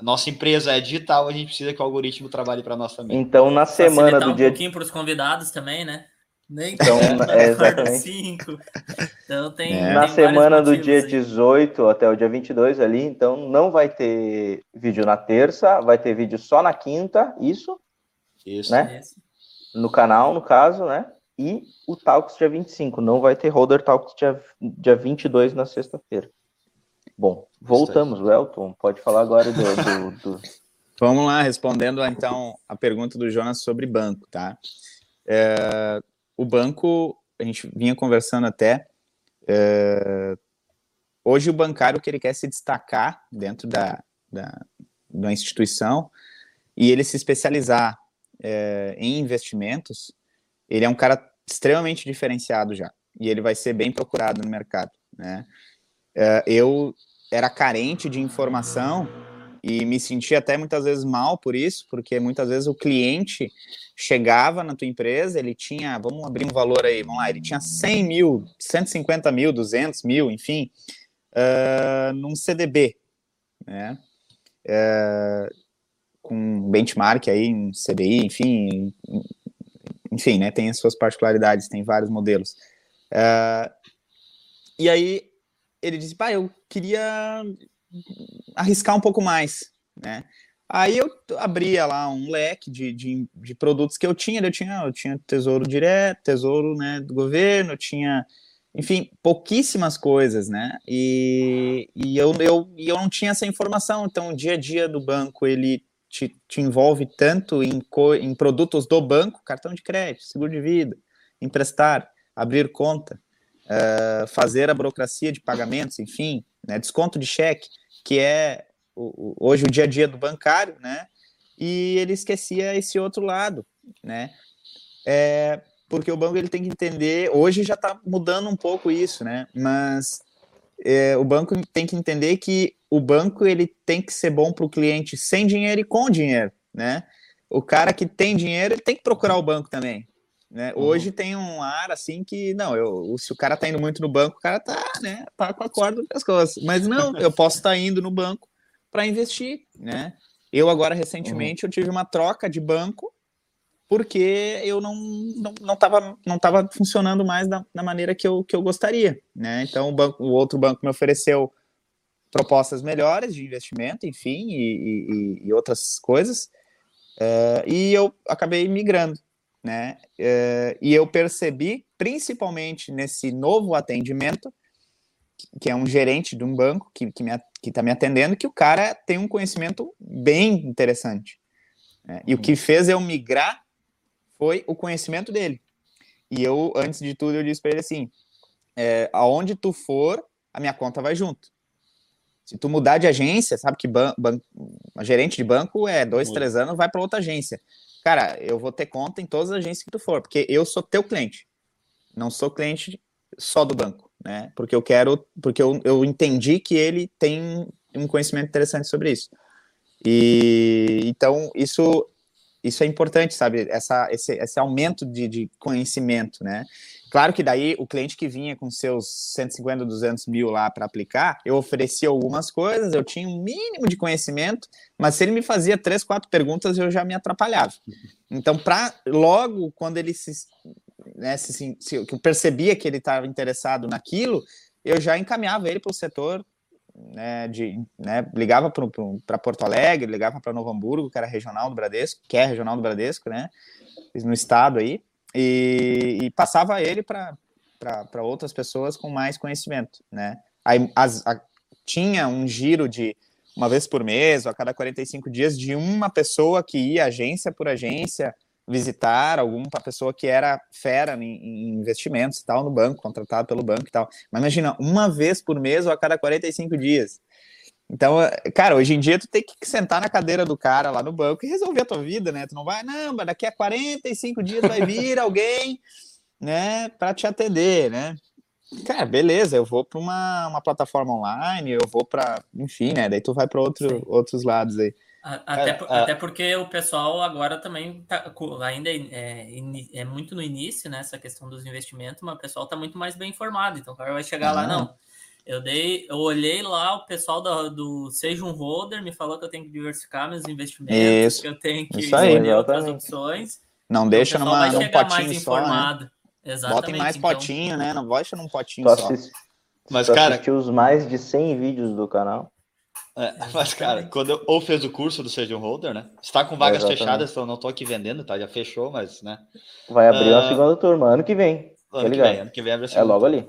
Nossa empresa é digital, a gente precisa que o algoritmo trabalhe para nós também. Então, na semana do um dia. Um pouquinho para os convidados também, né? Nem então, é, exatamente. Então tem, é. Na tem semana do dia aí. 18 até o dia 22 ali, então não vai ter vídeo na terça, vai ter vídeo só na quinta, isso? Isso. Né? No canal, no caso, né? E o Talks dia 25, não vai ter Holder Talks dia, dia 22 na sexta-feira. Bom, voltamos, Welton, pode falar agora do, do, do... Vamos lá, respondendo então a pergunta do Jonas sobre banco, tá? É, o banco, a gente vinha conversando até, é, hoje o bancário que ele quer se destacar dentro da, da, da instituição e ele se especializar é, em investimentos, ele é um cara extremamente diferenciado já, e ele vai ser bem procurado no mercado, né? É, eu era carente de informação e me senti até muitas vezes mal por isso, porque muitas vezes o cliente chegava na tua empresa, ele tinha, vamos abrir um valor aí, vamos lá, ele tinha 100 mil, 150 mil, 200 mil, enfim, uh, num CDB, né, uh, com benchmark aí, um CDI, enfim, enfim, né, tem as suas particularidades, tem vários modelos. Uh, e aí ele disse, pá, eu queria arriscar um pouco mais, né? Aí eu abria lá um leque de, de, de, produtos que eu tinha, eu tinha, eu tinha tesouro direto, tesouro né, do governo, tinha, enfim, pouquíssimas coisas, né? E, e eu, eu, eu não tinha essa informação, então o dia a dia do banco, ele te, te envolve tanto em, co, em produtos do banco, cartão de crédito, seguro de vida, emprestar, abrir conta, uh, fazer a burocracia de pagamentos, enfim, né, desconto de cheque, que é o, hoje o dia a dia do bancário, né? E ele esquecia esse outro lado, né? É, porque o banco ele tem que entender, hoje já está mudando um pouco isso, né? Mas é, o banco tem que entender que o banco ele tem que ser bom para o cliente sem dinheiro e com dinheiro, né? O cara que tem dinheiro ele tem que procurar o banco também, né? Uhum. Hoje tem um ar assim que, não, eu, se o cara tá indo muito no banco, o cara tá, né, tá com a corda das coisas. Mas não, eu posso estar tá indo no banco para investir, né? Eu agora, recentemente, uhum. eu tive uma troca de banco porque eu não não, não, tava, não tava funcionando mais da, da maneira que eu, que eu gostaria, né? Então, o, banco, o outro banco me ofereceu propostas melhores de investimento, enfim, e, e, e outras coisas, uh, e eu acabei migrando né? É, e eu percebi, principalmente nesse novo atendimento, que é um gerente de um banco que, que me, está me atendendo, que o cara tem um conhecimento bem interessante. Né? E o que fez eu migrar foi o conhecimento dele. E eu, antes de tudo, eu disse para ele assim: é, aonde tu for, a minha conta vai junto. Se tu mudar de agência, sabe que ban, ban, gerente de banco é dois, Muito. três anos, vai para outra agência cara, eu vou ter conta em todas as agências que tu for, porque eu sou teu cliente. Não sou cliente só do banco, né? Porque eu quero, porque eu, eu entendi que ele tem um conhecimento interessante sobre isso. E então isso isso é importante, sabe? Essa, esse, esse aumento de, de conhecimento, né? Claro que daí o cliente que vinha com seus 150, 200 mil lá para aplicar, eu oferecia algumas coisas, eu tinha um mínimo de conhecimento, mas se ele me fazia três, quatro perguntas, eu já me atrapalhava. Então, para logo quando ele se, né, se, se, eu percebia que ele estava interessado naquilo, eu já encaminhava ele para o setor né, de, né, ligava para Porto Alegre, ligava para Novo Hamburgo, que era regional do Bradesco, que é regional do Bradesco, né, no estado aí, e, e passava ele para outras pessoas com mais conhecimento, né. Aí as, a, tinha um giro de uma vez por mês a cada 45 dias de uma pessoa que ia agência por agência visitar alguma pessoa que era fera em, em, investimentos e tal no banco, contratado pelo banco e tal. Mas imagina, uma vez por mês ou a cada 45 dias. Então, cara, hoje em dia tu tem que sentar na cadeira do cara lá no banco e resolver a tua vida, né? Tu não vai, não, mas daqui a 45 dias vai vir alguém, né, para te atender, né? Cara, beleza, eu vou para uma, uma plataforma online, eu vou para, enfim, né? Daí tu vai para outro, outros lados aí. Até, por, até porque o pessoal agora também tá, ainda é, é, é, muito no início, né? Essa questão dos investimentos, mas o pessoal está muito mais bem informado. Então o cara vai chegar lá, não. Eu dei, eu olhei lá, o pessoal do, do Seja um Holder me falou que eu tenho que diversificar meus investimentos, isso, que eu tenho que escolher outras opções. Não então, deixa numa, num potinho só, né? Exatamente. Botem mais então... potinho, né? Não deixa num potinho só. só. Mas, cara, os mais de 100 vídeos do canal. É, mas, cara, quando eu, ou fez o curso do um Holder, né? Está com vagas é, fechadas, então não estou aqui vendendo, tá? Já fechou, mas, né? Vai abrir uh, uma segunda turma ano que vem. Ano que vem, ano que vem abre a segunda. É logo ali.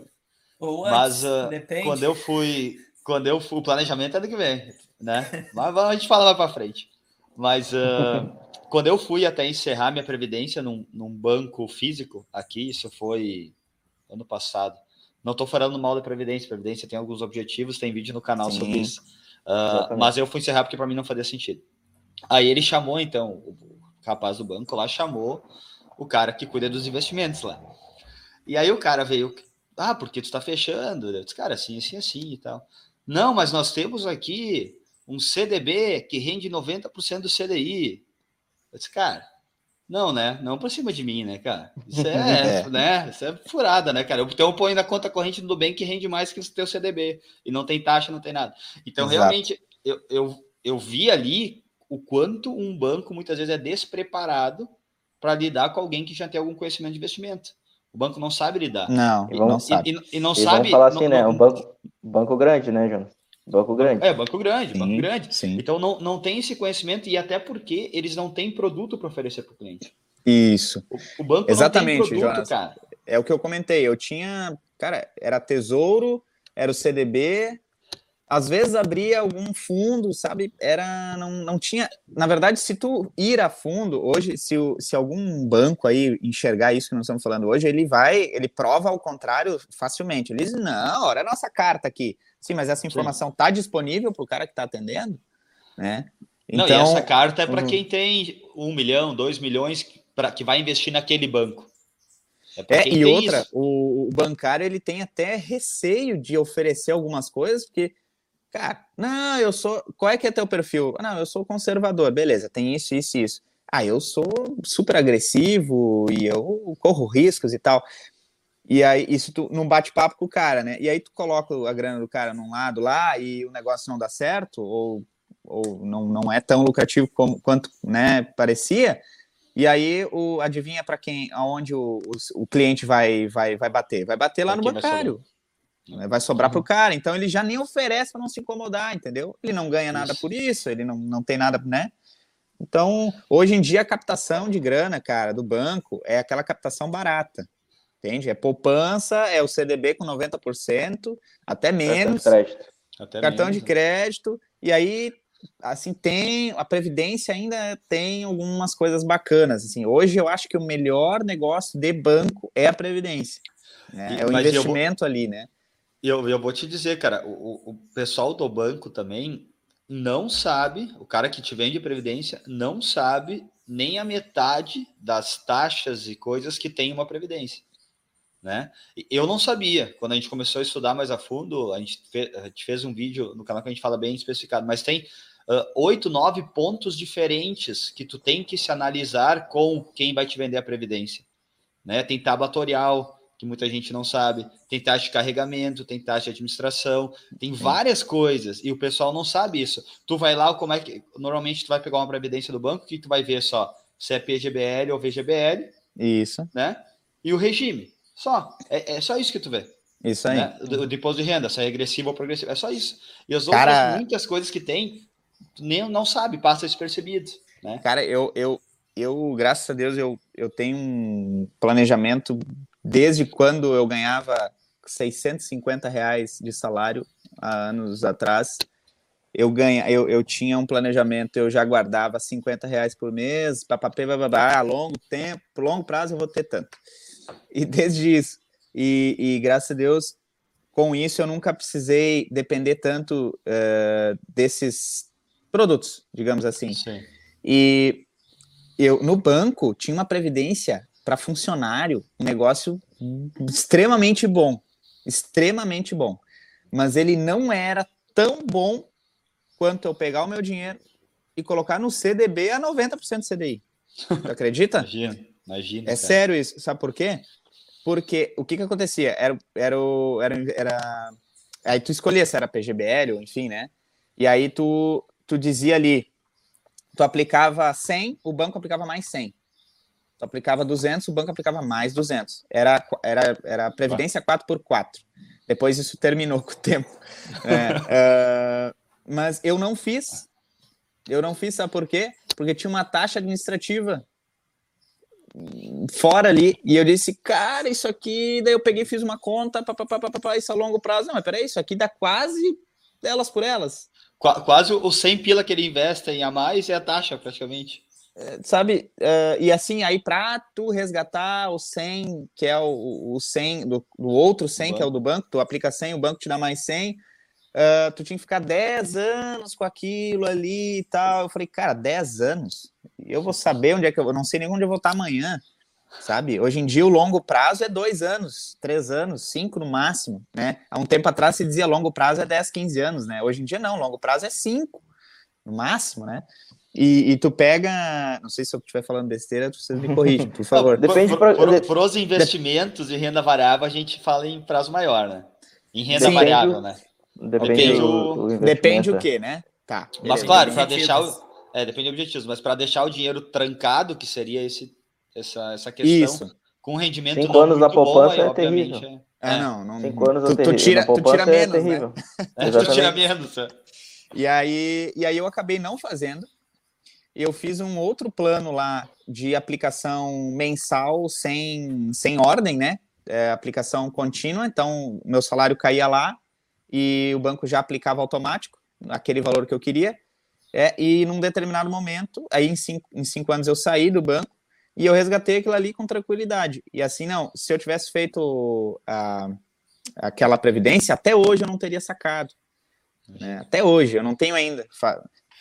Ou antes, mas uh, quando eu fui, quando eu fui, o planejamento é ano que vem, né? mas a gente fala lá para frente. Mas uh, quando eu fui até encerrar minha previdência num, num banco físico aqui, isso foi ano passado. Não estou falando mal da Previdência. Previdência tem alguns objetivos, tem vídeo no canal Sim, sobre isso. Uh, mas eu fui encerrar porque para mim não fazia sentido. Aí ele chamou, então, o rapaz do banco lá chamou o cara que cuida dos investimentos lá. E aí o cara veio, ah, porque tu está fechando? Eu disse, cara, assim, assim, assim e tal. Não, mas nós temos aqui um CDB que rende 90% do CDI. Eu disse, cara, não, né? Não por cima de mim, né, cara? Isso é, é. né? Isso é furada, né, cara? Então eu ponho na conta corrente do bem que rende mais que o teu CDB. E não tem taxa, não tem nada. Então, Exato. realmente, eu, eu, eu vi ali o quanto um banco muitas vezes é despreparado para lidar com alguém que já tem algum conhecimento de investimento. O banco não sabe lidar. Não, e não sabe. E, e não e sabe. falar assim, não, né? Um banco, banco grande, né, Jonas? Banco grande. É, banco grande, sim, banco grande. Sim. Então não, não tem esse conhecimento e até porque eles não têm produto para oferecer para o cliente. Isso. O, o banco Exatamente, não tem produto, Jonas. cara. É o que eu comentei. Eu tinha, cara, era Tesouro, era o CDB, às vezes abria algum fundo, sabe? Era não, não tinha. Na verdade, se tu ir a fundo hoje, se, o, se algum banco aí enxergar isso que nós estamos falando hoje, ele vai, ele prova ao contrário facilmente. Ele diz: não, olha a nossa carta aqui. Sim, mas essa informação está disponível para o cara que está atendendo, né? Então, não, e essa carta é para uhum. quem tem um milhão, dois milhões para que vai investir naquele banco. É, é e outra, o, o, bancário ele tem até receio de oferecer algumas coisas, porque Cara, não, eu sou. Qual é que é teu perfil? Não, eu sou conservador, beleza, tem isso, isso e isso. Ah, eu sou super agressivo e eu corro riscos e tal. E aí, isso tu não bate papo com o cara, né? E aí tu coloca a grana do cara num lado lá e o negócio não dá certo, ou, ou não, não é tão lucrativo como, quanto né, parecia. E aí, o, adivinha para quem, aonde o, o, o, cliente vai, vai, vai bater? Vai bater lá no bancário. Né? Vai sobrar uhum. para o cara. Então ele já nem oferece para não se incomodar, entendeu? Ele não ganha nada por isso, ele não, não tem nada, né? Então, hoje em dia, a captação de grana, cara, do banco é aquela captação barata. Entende? É poupança, é o CDB com 90%, até menos. Cartão de crédito. Até cartão menos. de crédito. E aí, assim, tem. A Previdência ainda tem algumas coisas bacanas. Assim, hoje eu acho que o melhor negócio de banco é a Previdência. Né? É o investimento vou... ali, né? Eu, eu vou te dizer, cara, o, o pessoal do banco também não sabe, o cara que te vende previdência não sabe nem a metade das taxas e coisas que tem uma previdência. Né? Eu não sabia. Quando a gente começou a estudar mais a fundo, a gente, fez, a gente fez um vídeo no canal que a gente fala bem especificado, mas tem oito, uh, nove pontos diferentes que tu tem que se analisar com quem vai te vender a previdência. Né? Tem tabatorial, que muita gente não sabe. Tem taxa de carregamento, tem taxa de administração, tem várias coisas e o pessoal não sabe isso. Tu vai lá, como é que normalmente tu vai pegar uma previdência do banco, que tu vai ver só se é PGBL ou VGBL. Isso. Né? E o regime. Só. É, é só isso que tu vê. Isso aí. Né? O, o depósito de renda, se é regressivo ou progressivo. É só isso. E as outras Cara... muitas coisas que tem, tu nem não sabe, passa despercebido. Né? Cara, eu, eu, eu, graças a Deus, eu, eu tenho um planejamento desde quando eu ganhava 650 reais de salário há anos atrás. Eu, ganha, eu, eu tinha um planejamento, eu já guardava 50 reais por mês, papapê, bababá, a longo tempo, longo prazo eu vou ter tanto. E desde isso, e, e graças a Deus, com isso eu nunca precisei depender tanto uh, desses produtos, digamos assim. Sim. E eu no banco tinha uma previdência para funcionário, um negócio extremamente bom, extremamente bom. Mas ele não era tão bom quanto eu pegar o meu dinheiro, e colocar no CDB a 90% CDI. Tu acredita? imagina, imagina. É cara. sério isso. Sabe por quê? Porque o que que acontecia? Era, era, era, era... Aí tu escolhia se era PGBL ou enfim, né? E aí tu, tu dizia ali, tu aplicava 100, o banco aplicava mais 100. Tu aplicava 200, o banco aplicava mais 200. Era, era, era a Previdência 4x4. Depois isso terminou com o tempo. É, uh, mas eu não fiz. Eu não fiz, sabe por quê? Porque tinha uma taxa administrativa fora ali. E eu disse, cara, isso aqui. Daí eu peguei fiz uma conta, papapá, isso a longo prazo. Não, mas peraí, isso aqui dá quase elas por elas. Qu quase o 100 pila que ele investe em a mais é a taxa, praticamente. Sabe, uh, e assim, aí para tu resgatar o 100, que é o, o 100 do, do outro 100, que é o do banco, tu aplica 100, o banco te dá mais 100, uh, ah, tu tinha que ficar 10 anos com aquilo ali e tal. Eu falei, cara, 10 anos? Eu vou saber onde é que eu vou, não sei nem onde eu vou estar amanhã, sabe? Hoje em dia o longo prazo é dois anos, três anos, cinco no máximo, né? Há um tempo atrás se dizia longo prazo é 10, 15 anos, né? Hoje em dia não, longo prazo é cinco no máximo, né? E, e, tu pega, não sei se eu estiver falando besteira, vocês me corrigem, por favor. Não, Depende por, por, por, os investimentos de... e renda variável, a gente fala em prazo maior, né? Em renda Depende variável, o... né? Depende, o, depende o quê, né? Tá. Mas claro, para deixar o, é, depende do objetivo, mas para deixar o dinheiro trancado, que seria esse, essa, essa questão, Isso. com rendimento Cinco anos da poupança bom, é terrível. É, é, não, não. Cinco anos tu, tu, tira, tu tira menos, é né? É, tu tira menos. É. E aí, e aí eu acabei não fazendo, eu fiz um outro plano lá de aplicação mensal sem, sem ordem, né? É, aplicação contínua, então meu salário caía lá e o banco já aplicava automático, aquele valor que eu queria. É, e num determinado momento, aí em cinco, em cinco anos eu saí do banco e eu resgatei aquilo ali com tranquilidade. E assim, não, se eu tivesse feito a, aquela previdência, até hoje eu não teria sacado. Né? Até hoje, eu não tenho ainda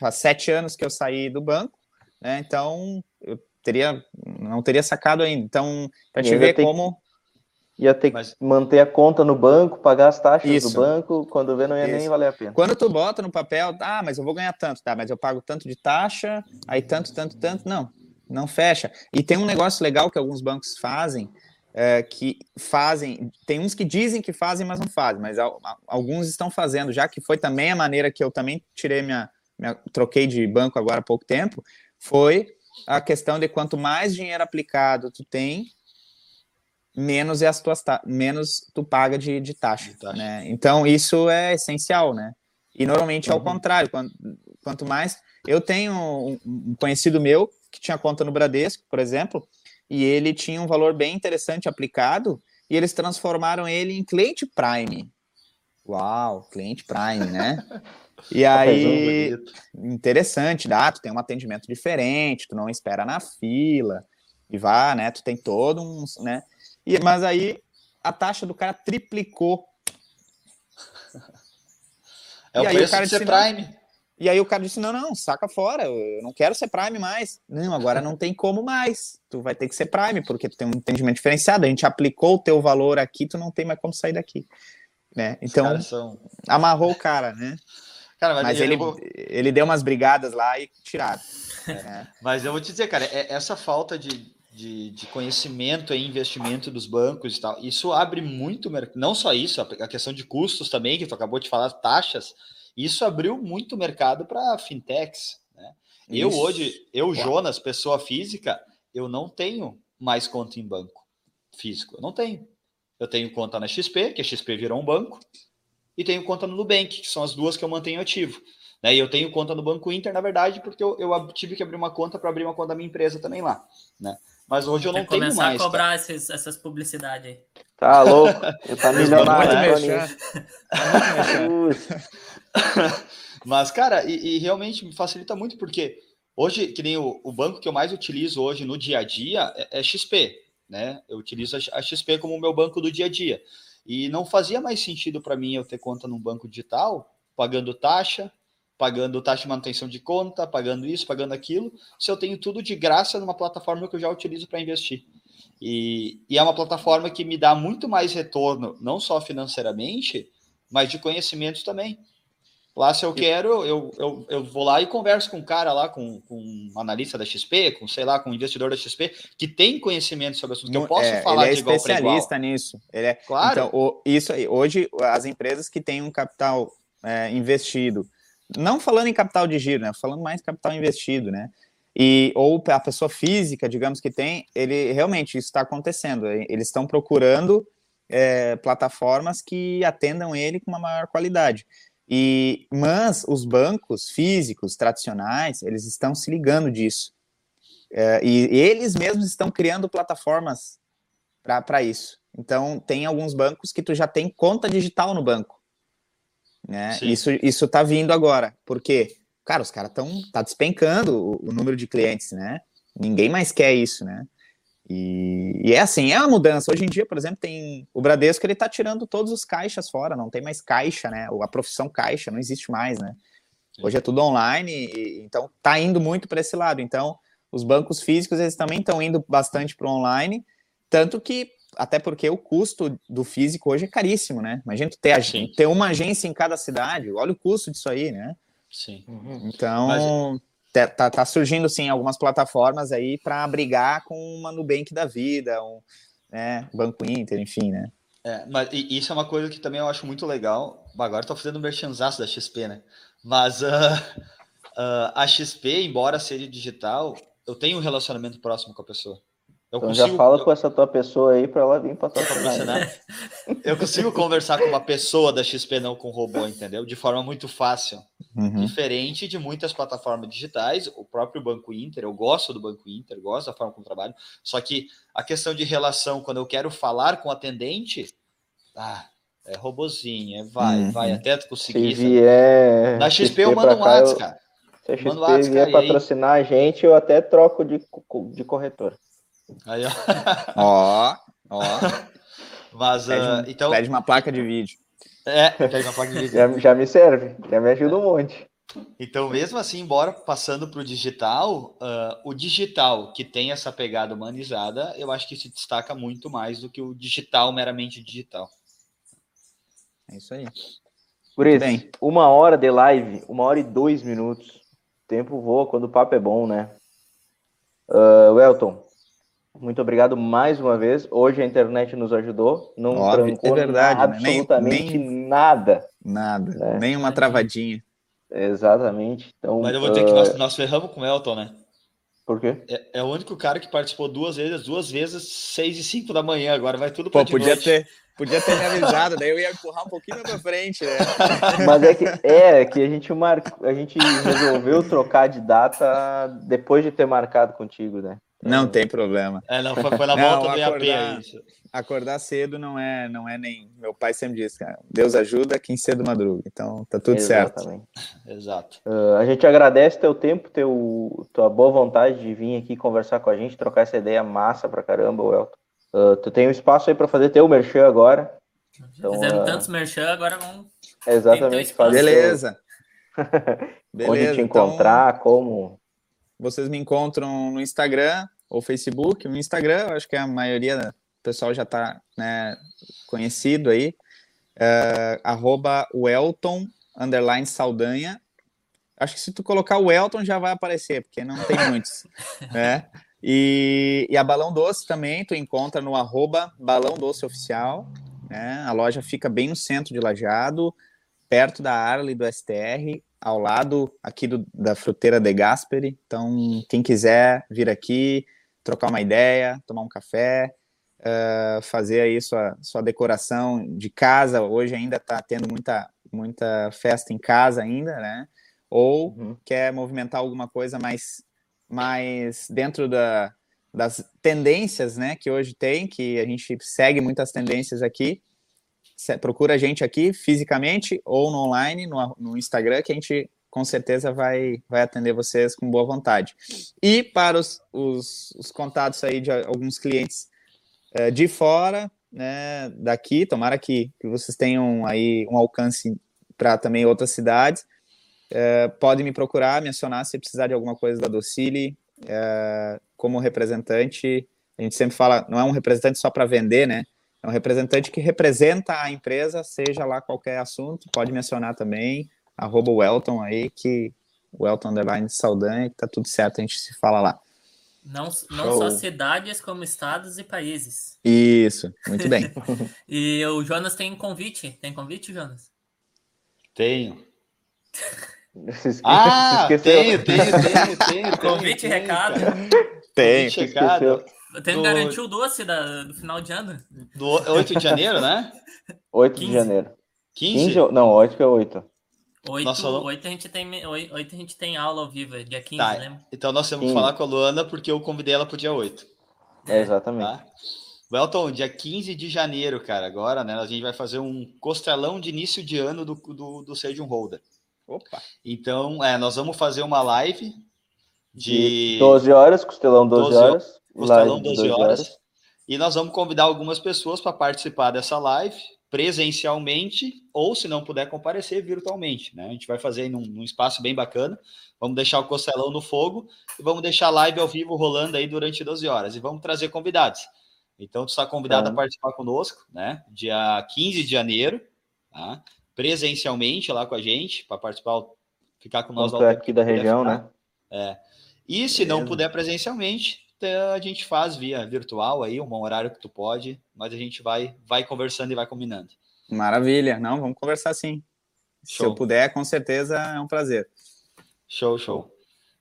faz sete anos que eu saí do banco, né? Então eu teria, não teria sacado ainda. Então, para te ver como. Ia ter Mas... que manter a conta no banco, pagar as taxas Isso. do banco, quando vê não ia Isso. nem valer a pena. Quando tu bota no papel, ah, mas eu vou ganhar tanto, tá? Mas eu pago tanto de taxa, aí tanto, tanto, tanto, não, não fecha. E tem um negócio legal que alguns bancos fazem, é, que fazem, tem uns que dizem que fazem, mas não fazem, mas alguns estão fazendo, já que foi também a maneira que eu também tirei minha, troquei de banco agora há pouco tempo, foi a questão de quanto mais dinheiro aplicado tu tem, menos é as tuas menos tu paga de, de taxa, de taxa. né? Então isso é essencial, né? E normalmente é o uhum. contrário, quanto, quanto mais eu tenho um conhecido meu que tinha conta no Bradesco, por exemplo, e ele tinha um valor bem interessante aplicado e eles transformaram ele em cliente Prime. Uau, cliente Prime, né? E aí, interessante, dá, tu tem um atendimento diferente, tu não espera na fila, e vá, né, tu tem todo um, né, e, mas aí a taxa do cara triplicou. É e o aí preço o cara de ser disse, Prime. E aí o cara disse, não, não, saca fora, eu não quero ser Prime mais. Não, agora não tem como mais, tu vai ter que ser Prime, porque tu tem um entendimento diferenciado, a gente aplicou o teu valor aqui, tu não tem mais como sair daqui. Né? Então, são... amarrou o cara, né? Cara, mas, mas ele, vou... ele deu umas brigadas lá e tiraram. É. Mas eu vou te dizer, cara, é, essa falta de, de, de, conhecimento e investimento dos bancos e tal, isso abre muito mercado. Não só isso, a questão de custos também, que tu acabou de falar, taxas, isso abriu muito mercado para fintechs. Né? Eu hoje, eu, Jonas, pessoa física, eu não tenho mais conta em banco físico. Eu não tenho. Eu tenho conta na XP, que a XP virou um banco e tenho conta no Nubank, que são as duas que eu mantenho ativo. Né? E eu tenho conta no Banco Inter, na verdade, porque eu, eu tive que abrir uma conta para abrir uma conta da minha empresa também lá. Né? Mas hoje eu não tenho mais. Começar a cobrar esses, essas publicidades aí. Tá louco? Eu tá milionário. Né? Mas, cara, e, e, realmente me facilita muito, porque hoje, que nem o, o, banco que eu mais utilizo hoje no dia a dia é, é XP, né? Eu utilizo a, XP como meu banco do dia a dia. E não fazia mais sentido para mim eu ter conta num banco digital, pagando taxa, pagando taxa de manutenção de conta, pagando isso, pagando aquilo, se eu tenho tudo de graça numa plataforma que eu já utilizo para investir. E, e, é uma plataforma que me dá muito mais retorno, não só financeiramente, mas de conhecimento também. Lá, se eu quero, eu, eu, eu vou lá e converso com um cara lá, com, com um analista da XP, com, sei lá, com um investidor da XP, que tem conhecimento sobre assunto, que eu posso é, falar ele é de igual especialista nisso. Ele é, claro. Então, o, isso aí, hoje, as empresas que têm um capital é, investido, não falando em capital de giro, né? Falando mais em capital investido, né? E, ou a pessoa física, digamos que tem, ele realmente isso está acontecendo. Eles estão procurando é, plataformas que atendam ele com uma maior qualidade. E, mas os bancos físicos tradicionais, eles estão se ligando disso. É, e eles mesmos estão criando plataformas para isso. Então, tem alguns bancos que tu já tem conta digital no banco. Né? Isso isso está vindo agora. Por quê? Cara, os caras estão tá despencando o, o, número de clientes, né? Ninguém mais quer isso, né? E, e, é assim, é uma mudança. Hoje em dia, por exemplo, tem o Bradesco, ele tá tirando todos os caixas fora, não tem mais caixa, né? A profissão caixa não existe mais, né? Hoje é tudo online, e, então tá indo muito para esse lado. Então, os bancos físicos, eles também estão indo bastante para online, tanto que até porque o custo do físico hoje é caríssimo, né? Imagina tu ter, ter uma agência em cada cidade, olha o custo disso aí, né? Sim. Uhum. Então, Mas... tá, tá, tá, surgindo, sim, algumas plataformas aí para brigar com uma Nubank da vida, um né, Banco Inter, enfim, né? É, mas isso é uma coisa que também eu acho muito legal. Agora estou fazendo um merchanzaço da XP, né? Mas uh, uh, a XP, embora seja digital, eu tenho um relacionamento próximo com a pessoa. Eu então consigo, já fala com essa tua pessoa aí para ela vir para tua né? Eu consigo conversar com uma pessoa da XP, não com robô, entendeu? De forma muito fácil. Uhum. Diferente de muitas plataformas digitais, o próprio Banco Inter, eu gosto do Banco Inter, gosto da forma como trabalho, só que a questão de relação, quando eu quero falar com o atendente, ah, é robozinho, é vai, uhum. vai, até tu conseguir. Se vier Na XP, XP eu mando um WhatsApp, cara. Se a XP vier patrocinar aí... a gente, eu até troco de, de corretor. Aí, ó. ó, ó. Mas, pede, uh, então... pede uma placa de vídeo. É, pede uma placa de vídeo. já, já me serve, já me ajuda um monte. Então, mesmo assim, embora passando para o digital, uh, o digital que tem essa pegada humanizada, eu acho que se destaca muito mais do que o digital meramente digital. É isso aí. Guriz, uma hora de live, uma hora e dois minutos. O tempo voa quando o papo é bom, né? Uh, Welton, muito obrigado mais uma vez. Hoje a internet nos ajudou, não Óbvio, trancou é verdade, absolutamente nem, nem, nada. Nada, né? nem uma travadinha. Exatamente. Então, Mas eu vou dizer uh... que nós, nós ferramos com o Elton, né? Por quê? É, é, o único cara que participou duas vezes, duas vezes, seis e cinco da manhã. Agora vai tudo para podia noite. ter Podia ter me avisado, daí eu ia empurrar um pouquinho para frente, né? Mas é que, é que a gente, mar... a gente resolveu trocar de data depois de ter marcado contigo, né? Não tem problema. É, não, foi, foi na volta não, do acordar, AP. Acordar cedo não é, não é nem. Meu pai sempre diz, cara, Deus ajuda quem cedo madruga. Então tá tudo Exatamente. certo. Exato. Uh, a gente agradece teu tempo, teu, tua boa vontade de vir aqui conversar com a gente, trocar essa ideia massa pra caramba, Welton. Uh, tu tem um espaço aí para fazer teu merchan agora. Então, Fizemos uh... tantos merchan, agora vamos. Exatamente. Beleza. Beleza. Onde te encontrar, então... como vocês me encontram no Instagram ou Facebook. No Instagram, acho que a maioria do pessoal já está né, conhecido aí. Uh, arroba Welton, underline Saldanha. Acho que se tu colocar o Elton já vai aparecer, porque não tem muitos. né? E, e, a Balão Doce também tu encontra no arroba Balão Doce Oficial. Né? A loja fica bem no centro de Lajeado, perto da Arley do STR ao lado aqui do, da fruteira de Gasperi. Então, quem quiser vir aqui, trocar uma ideia, tomar um café, uh, fazer aí sua, sua decoração de casa. Hoje ainda está tendo muita, muita festa em casa ainda, né? Ou uhum. quer movimentar alguma coisa mais, mais dentro da, das tendências, né? Que hoje tem, que a gente segue muitas tendências aqui procura a gente aqui fisicamente ou no online, no, no Instagram, que a gente com certeza vai, vai atender vocês com boa vontade. E para os, os, os contatos aí de alguns clientes é, de fora, né, daqui, tomara que, que vocês tenham aí um alcance para também outras cidades, é, podem me procurar, me acionar se precisar de alguma coisa da Docile, é, como representante, a gente sempre fala, não é um representante só para vender, né, é um representante que representa a empresa, seja lá qualquer assunto, pode mencionar também. arroba o Elton aí, que o Elton Underline Saldanha, que tá tudo certo, a gente se fala lá. Não, não só cidades, como estados e países. Isso, muito bem. e o Jonas tem convite. Tem convite, Jonas? Tenho. Se ah, se tenho, tenho, tenho, tenho. Convite e recado. Tem, recado. Tem que garantir o doce da, do final de ano. Do 8 de janeiro, né? 8 de janeiro. 15? 15 não, 8 que é 8. 8, Nossa, 8, a gente tem, 8, 8 a gente tem aula ao vivo, é dia 15, tá, né? Então nós temos que falar com a Luana porque eu convidei ela pro dia 8. É, exatamente. Tá? Welton, dia 15 de janeiro, cara, agora, né? A gente vai fazer um costelão de início de ano do, do, do Sage Holder. Opa! Então, é, nós vamos fazer uma live de. 12 horas, costelão 12, 12 horas. Costelão 12, 12 horas. E nós vamos convidar algumas pessoas para participar dessa live presencialmente ou, se não puder comparecer, virtualmente. Né? A gente vai fazer num, num, espaço bem bacana. Vamos deixar o Costelão no fogo e vamos deixar a live ao vivo rolando aí durante 12 horas. E vamos trazer convidados. Então, tu está convidado a participar conosco, né? Dia 15 de janeiro, tá? presencialmente lá com a gente, para participar, ficar com nós. aqui da região, ficar. né? É. E se Beleza. não puder presencialmente, a gente faz via virtual aí, um horário que tu pode, mas a gente vai, vai conversando e vai combinando. Maravilha, não, vamos conversar sim. Show. Se eu puder, com certeza é um prazer. Show, show.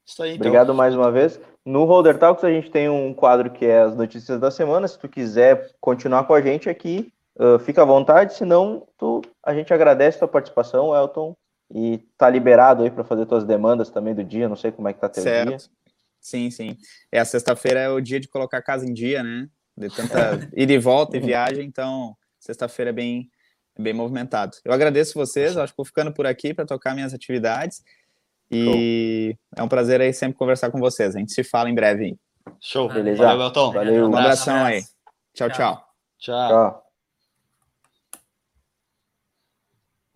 Isso aí, então. Obrigado mais uma vez. No Holder Talks a gente tem um quadro que é as notícias da semana. Se tu quiser continuar com a gente aqui, uh, fica à vontade. Se não, tu, a gente agradece a tua participação, Elton, e tá liberado aí para fazer tuas demandas também do dia. Não sei como é que tá teu certo. dia. Sim, sim. É, a sexta-feira é o dia de colocar a casa em dia, né? De tanta ida e volta e viagem, então sexta-feira é bem, bem movimentado. Eu agradeço vocês, acho que vou ficando por aqui para tocar minhas atividades. E Show. é um prazer aí sempre conversar com vocês. A gente se fala em breve. Show. Beleza. Valeu, Elton. Valeu. Um abração aí. Tchau, tchau. Tchau. tchau.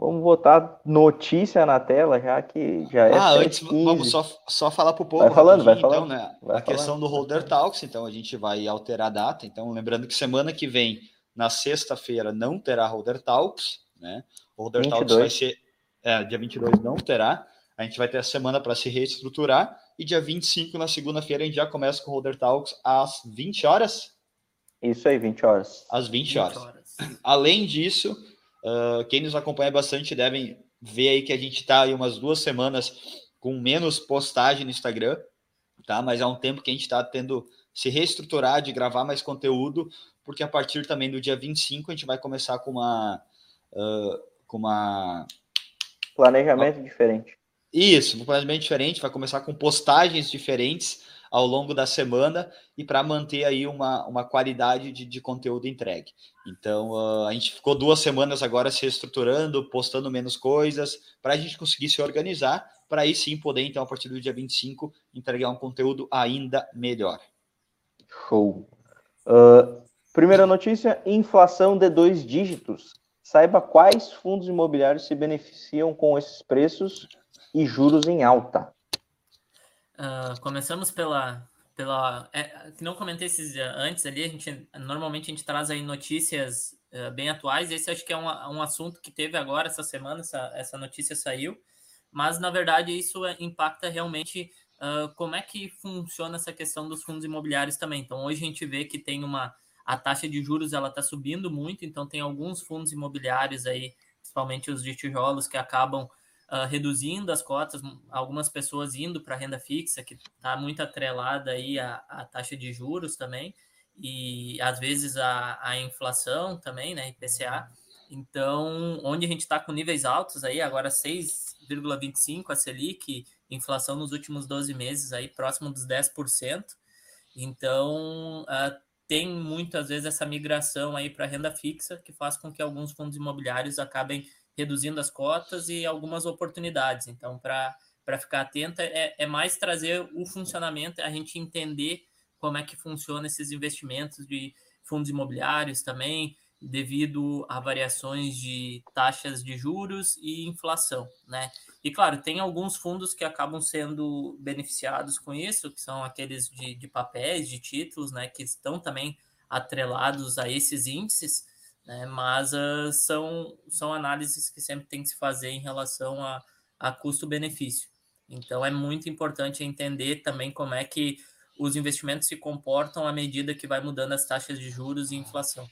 Vamos botar notícia na tela, já que já é. Ah, antes, 15. vamos só, só falar para o povo. Vai falando, vai falando. Então, né, vai a falando. questão do Holder Talks, então a gente vai alterar a data. Então, lembrando que semana que vem, na sexta-feira, não terá Holder Talks, né? O Holder 22. Talks vai ser. É, dia 22 não terá. A gente vai ter a semana para se reestruturar. E dia 25, na segunda-feira, a gente já começa com o Holder Talks às 20 horas. Isso aí, 20 horas. Às 20, 20 horas. horas. Além disso Uh, quem nos acompanha bastante devem ver aí que a gente está aí umas duas semanas com menos postagem no Instagram, tá? Mas há um tempo que a gente está tendo se reestruturar de gravar mais conteúdo, porque a partir também do dia 25 a gente vai começar com uma uh, com uma planejamento diferente. Isso, um planejamento diferente, vai começar com postagens diferentes ao longo da semana e para manter aí uma, uma qualidade de, de conteúdo entregue. Então, uh, a gente ficou duas semanas agora se estruturando, postando menos coisas, para a gente conseguir se organizar, para aí sim poder, então, a partir do dia 25, entregar um conteúdo ainda melhor. Show. Uh, primeira notícia: inflação de dois dígitos. Saiba quais fundos imobiliários se beneficiam com esses preços e juros em alta. Uh, começamos pela. pela é, não comentei esses antes ali, a gente normalmente a gente traz aí notícias uh, bem atuais. Esse acho que é um, um assunto que teve agora essa semana, essa, essa notícia saiu, mas na verdade isso impacta realmente uh, como é que funciona essa questão dos fundos imobiliários também. Então hoje a gente vê que tem uma a taxa de juros ela está subindo muito, então tem alguns fundos imobiliários aí, principalmente os de tijolos, que acabam uh, reduzindo as cotas, algumas pessoas indo para renda fixa, que está muito atrelada aí à, taxa de juros também, e às vezes a, a inflação também, né, IPCA. Então, onde a gente está com níveis altos aí, agora 6,25 a Selic, inflação nos últimos 12 meses aí próximo dos 10%. Então, uh, tem muitas vezes essa migração aí para renda fixa, que faz com que alguns fundos imobiliários acabem reduzindo as cotas e algumas oportunidades. Então, para ficar atenta, é, é mais trazer o funcionamento, a gente entender como é que funciona esses investimentos de fundos imobiliários também, devido a variações de taxas de juros e inflação, né? E claro, tem alguns fundos que acabam sendo beneficiados com isso, que são aqueles de, de papéis, de títulos, né, que estão também atrelados a esses índices, né? Mas uh, são, são análises que sempre tem que se fazer em relação a, a custo-benefício. Então é muito importante entender também como é que os investimentos se comportam à medida que vai mudando as taxas de juros e inflação.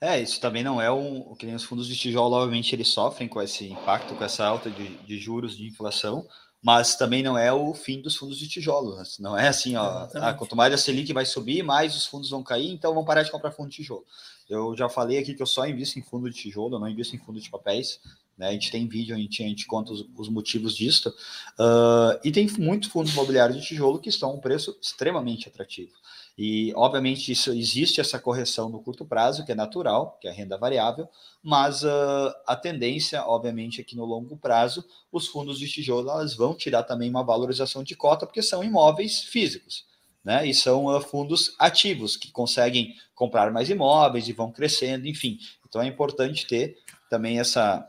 É, isso também não é o que nem os fundos de tijolo, obviamente, eles sofrem com esse impacto, com essa alta de, de juros de inflação, mas também não é o fim dos fundos de tijolo. Né? Não é assim, ó, ah, quanto mais a Selic vai subir, mais os fundos vão cair, então vão parar de comprar fundo de tijolo. Eu já falei aqui que eu só invisto em fundo de tijolo, eu não invisto em fundo de papéis. Né? A gente tem vídeo, a gente, a gente conta os, os motivos disso. Uh, e tem muitos fundos imobiliários de tijolo que estão a um preço extremamente atrativo. E, obviamente, isso, existe essa correção no curto prazo, que é natural, que é a renda variável, mas uh, a tendência, obviamente, é que no longo prazo os fundos de tijolo elas vão tirar também uma valorização de cota, porque são imóveis físicos. Né? E são uh, fundos ativos que conseguem comprar mais imóveis e vão crescendo, enfim. Então é importante ter também essa,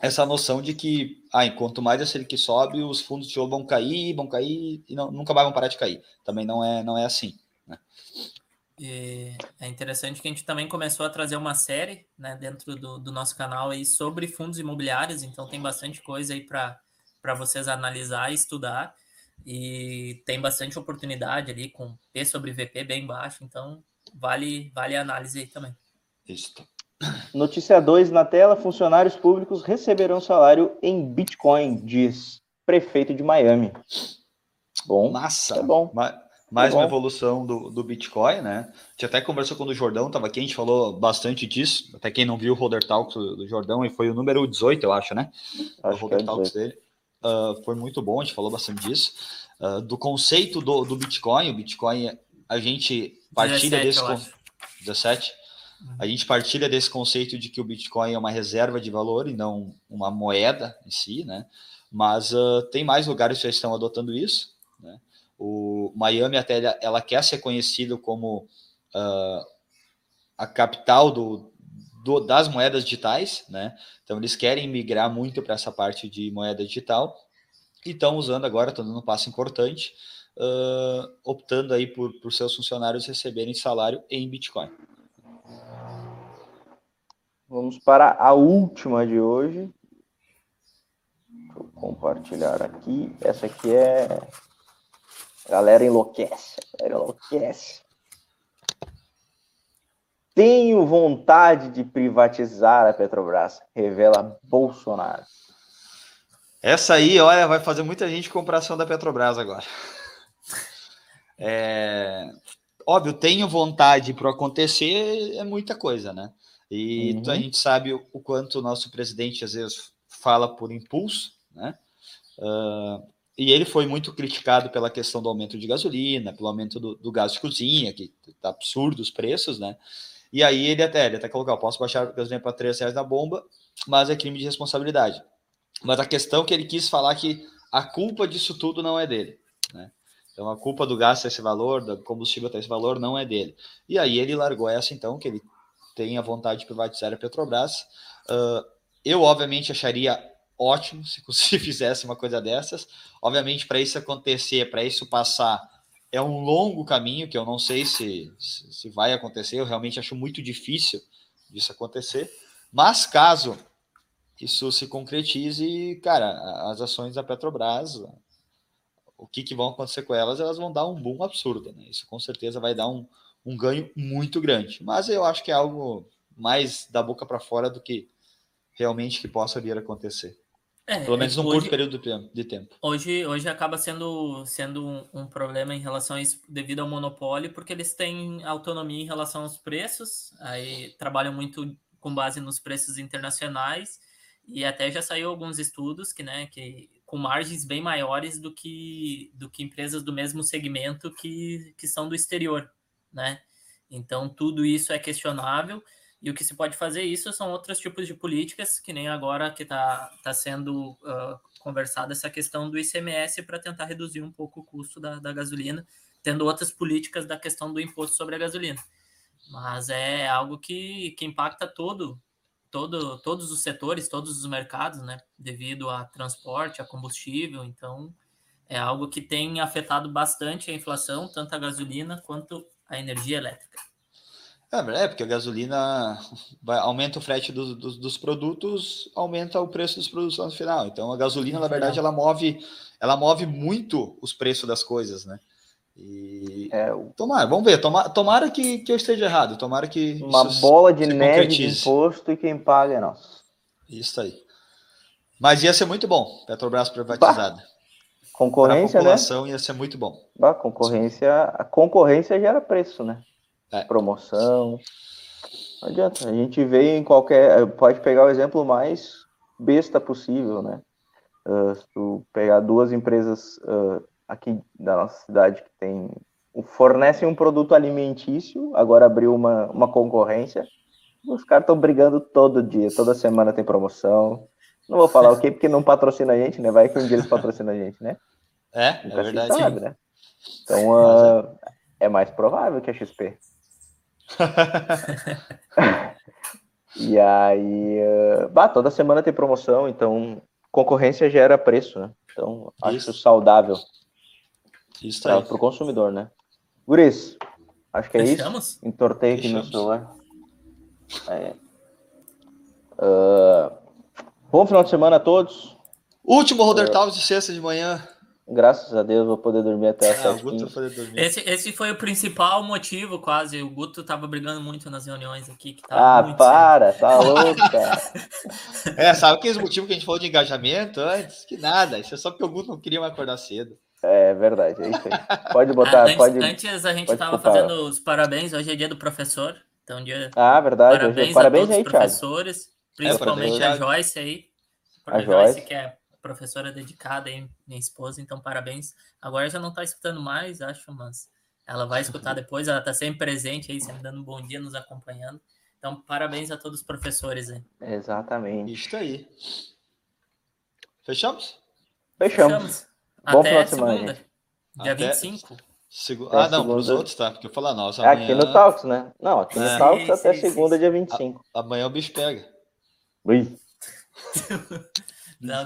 essa noção de que, ah, enquanto mais a Selic sobe, os fundos de tijolo vão cair, vão cair e não, nunca mais vão parar de cair. Também não é, não é assim. Né? É interessante que a gente também começou a trazer uma série né, dentro do, do nosso canal aí sobre fundos imobiliários, então tem bastante coisa aí para vocês analisar e estudar. E tem bastante oportunidade ali com P sobre VP bem baixo, então vale, vale a análise aí também. Isso. Notícia 2 na tela: funcionários públicos receberão salário em Bitcoin, diz prefeito de Miami. Bom, massa. É bom. Mas mais tá uma evolução do, do Bitcoin, né? A gente até conversou com o Jordão, estava aqui, a gente falou bastante disso. Até quem não viu o Holder Talks do Jordão, e foi o número 18, eu acho, né? Acho o Holder é Talks dele. Uh, foi muito bom, a gente falou bastante disso. Uh, do conceito do, do Bitcoin, o Bitcoin, a gente partilha 17, desse. 17. Uhum. A gente partilha desse conceito de que o Bitcoin é uma reserva de valor e não uma moeda em si, né? Mas uh, tem mais lugares que já estão adotando isso, né? O Miami até ela, ela quer ser conhecido como a capital do, do, das moedas digitais, né? Então eles querem migrar muito para essa parte de moeda digital e estão usando agora, estão dando um passo importante, uh, optando aí por, por seus funcionários receberem salário em Bitcoin. Vamos para a última de hoje. Vou compartilhar aqui. Essa aqui é a galera enlouquece, a galera enlouquece. Tenho vontade de privatizar a Petrobras, revela Bolsonaro. Essa aí, olha, vai fazer muita gente comprar ação da Petrobras agora. É, óbvio, tenho vontade para acontecer, é muita coisa, né? E uhum. a gente sabe o, quanto o nosso presidente às vezes fala por impulso, né? Uh, e ele foi muito criticado pela questão do aumento de gasolina, pelo aumento do, do gás de cozinha, que tá absurdo os preços, né? E aí ele até, ele até colocou, posso baixar a gasolina para 3 reais na bomba, mas é crime de responsabilidade. Mas a questão que ele quis falar é que a culpa disso tudo não é dele, né? Então a culpa do gás ter esse valor, do combustível ter esse valor, não é dele. E aí ele largou essa então, que ele tem a vontade de privatizar a Petrobras. Uh, eu, obviamente, acharia ótimo se, se fizesse uma coisa dessas. Obviamente, para isso acontecer, para isso passar, é um longo caminho que eu não sei se, se, vai acontecer. Eu realmente acho muito difícil disso acontecer. Mas caso isso se concretize, cara, as ações da Petrobras, o que, que vão acontecer com elas? Elas vão dar um boom absurdo, né? Isso com certeza vai dar um, um ganho muito grande. Mas eu acho que é algo mais da boca para fora do que realmente que possa vir a acontecer. É, Pelo menos num hoje, curto período de tempo. Hoje, hoje acaba sendo, sendo um, um, problema em relação a isso devido ao monopólio, porque eles têm autonomia em relação aos preços, aí trabalham muito com base nos preços internacionais, e até já saiu alguns estudos que, né, que com margens bem maiores do que, do que empresas do mesmo segmento que, que são do exterior, né? Então tudo isso é questionável. E o que se pode fazer isso são outros tipos de políticas, que nem agora que está tá sendo uh, conversada essa questão do ICMS para tentar reduzir um pouco o custo da, da gasolina, tendo outras políticas da questão do imposto sobre a gasolina. Mas é algo que, que impacta todo, todo, todos os setores, todos os mercados, né? Devido a transporte, a combustível. Então, é algo que tem afetado bastante a inflação, tanto a gasolina quanto a energia elétrica. É, é porque a gasolina vai, aumenta o frete do, do, dos produtos, aumenta o preço dos produtos no final. Então a gasolina, na verdade, ela move, ela move muito os preços das coisas, né? E é, tomara, vamos ver, tomara, tomara que, que eu esteja errado, tomara que uma bola de neve de imposto e quem paga é nós. Isso aí. Mas ia ser muito bom, Petrobras privatizada. Bah, concorrência, Para a né? população né? ia ser muito bom. Bah, concorrência, a concorrência gera preço, né? É. Promoção. Não adianta. A gente vê em qualquer. Pode pegar o exemplo mais besta possível, né? Uh, se tu pegar duas empresas uh, aqui da nossa cidade que tem fornecem um produto alimentício, agora abriu uma, uma concorrência. Os caras estão brigando todo dia, toda semana tem promoção. Não vou falar o que porque não patrocina a gente, né? Vai que um dia eles patrocinam a gente, né? É, é verdade. Sabe, né? Então uh, é mais provável que a XP. e aí, uh, bah, toda semana tem promoção, então concorrência gera preço, né? Então acho saudável. Isso para o consumidor, né? Guris, acho que é Fechamos? isso. Entortei aqui no celular. É. Uh, bom final de semana a todos. Último Roder uh, de sexta de manhã. Graças a Deus vou poder dormir até as ah, esse, esse foi o principal motivo, quase. O Guto tava brigando muito nas reuniões aqui. ah, para, cedo. tá louco, cara. é, sabe aqueles motivos que a gente falou de engajamento antes? Que nada, isso é só porque o Guto não queria mais acordar cedo. É verdade, é isso aí. Pode botar, antes, pode. Antes a gente estava fazendo os parabéns, hoje é dia do professor. Então, dia. Ah, verdade. Parabéns, hoje, parabéns a todos aí, os professores, Thiago. principalmente é, a Joyce aí. A, a Joyce, Joyce, que é professora dedicada aí, minha esposa, então parabéns. Agora já não está escutando mais, acho, mas ela vai escutar depois, ela está sempre presente aí, sempre dando um bom dia, nos acompanhando. Então, parabéns a todos os professores aí. Exatamente. Isso aí. Fechamos? Fechamos. Fechamos. Bom Até final de semana, segunda, gente. Dia Até... 25. Segu... Ah, não, para os outros, tá? Porque eu falar, nossa, amanhã... É aqui no Talks, né? Não, aqui no é. Talks até sim, segunda, sim. dia 25. A... Amanhã o bicho pega. Ui. não,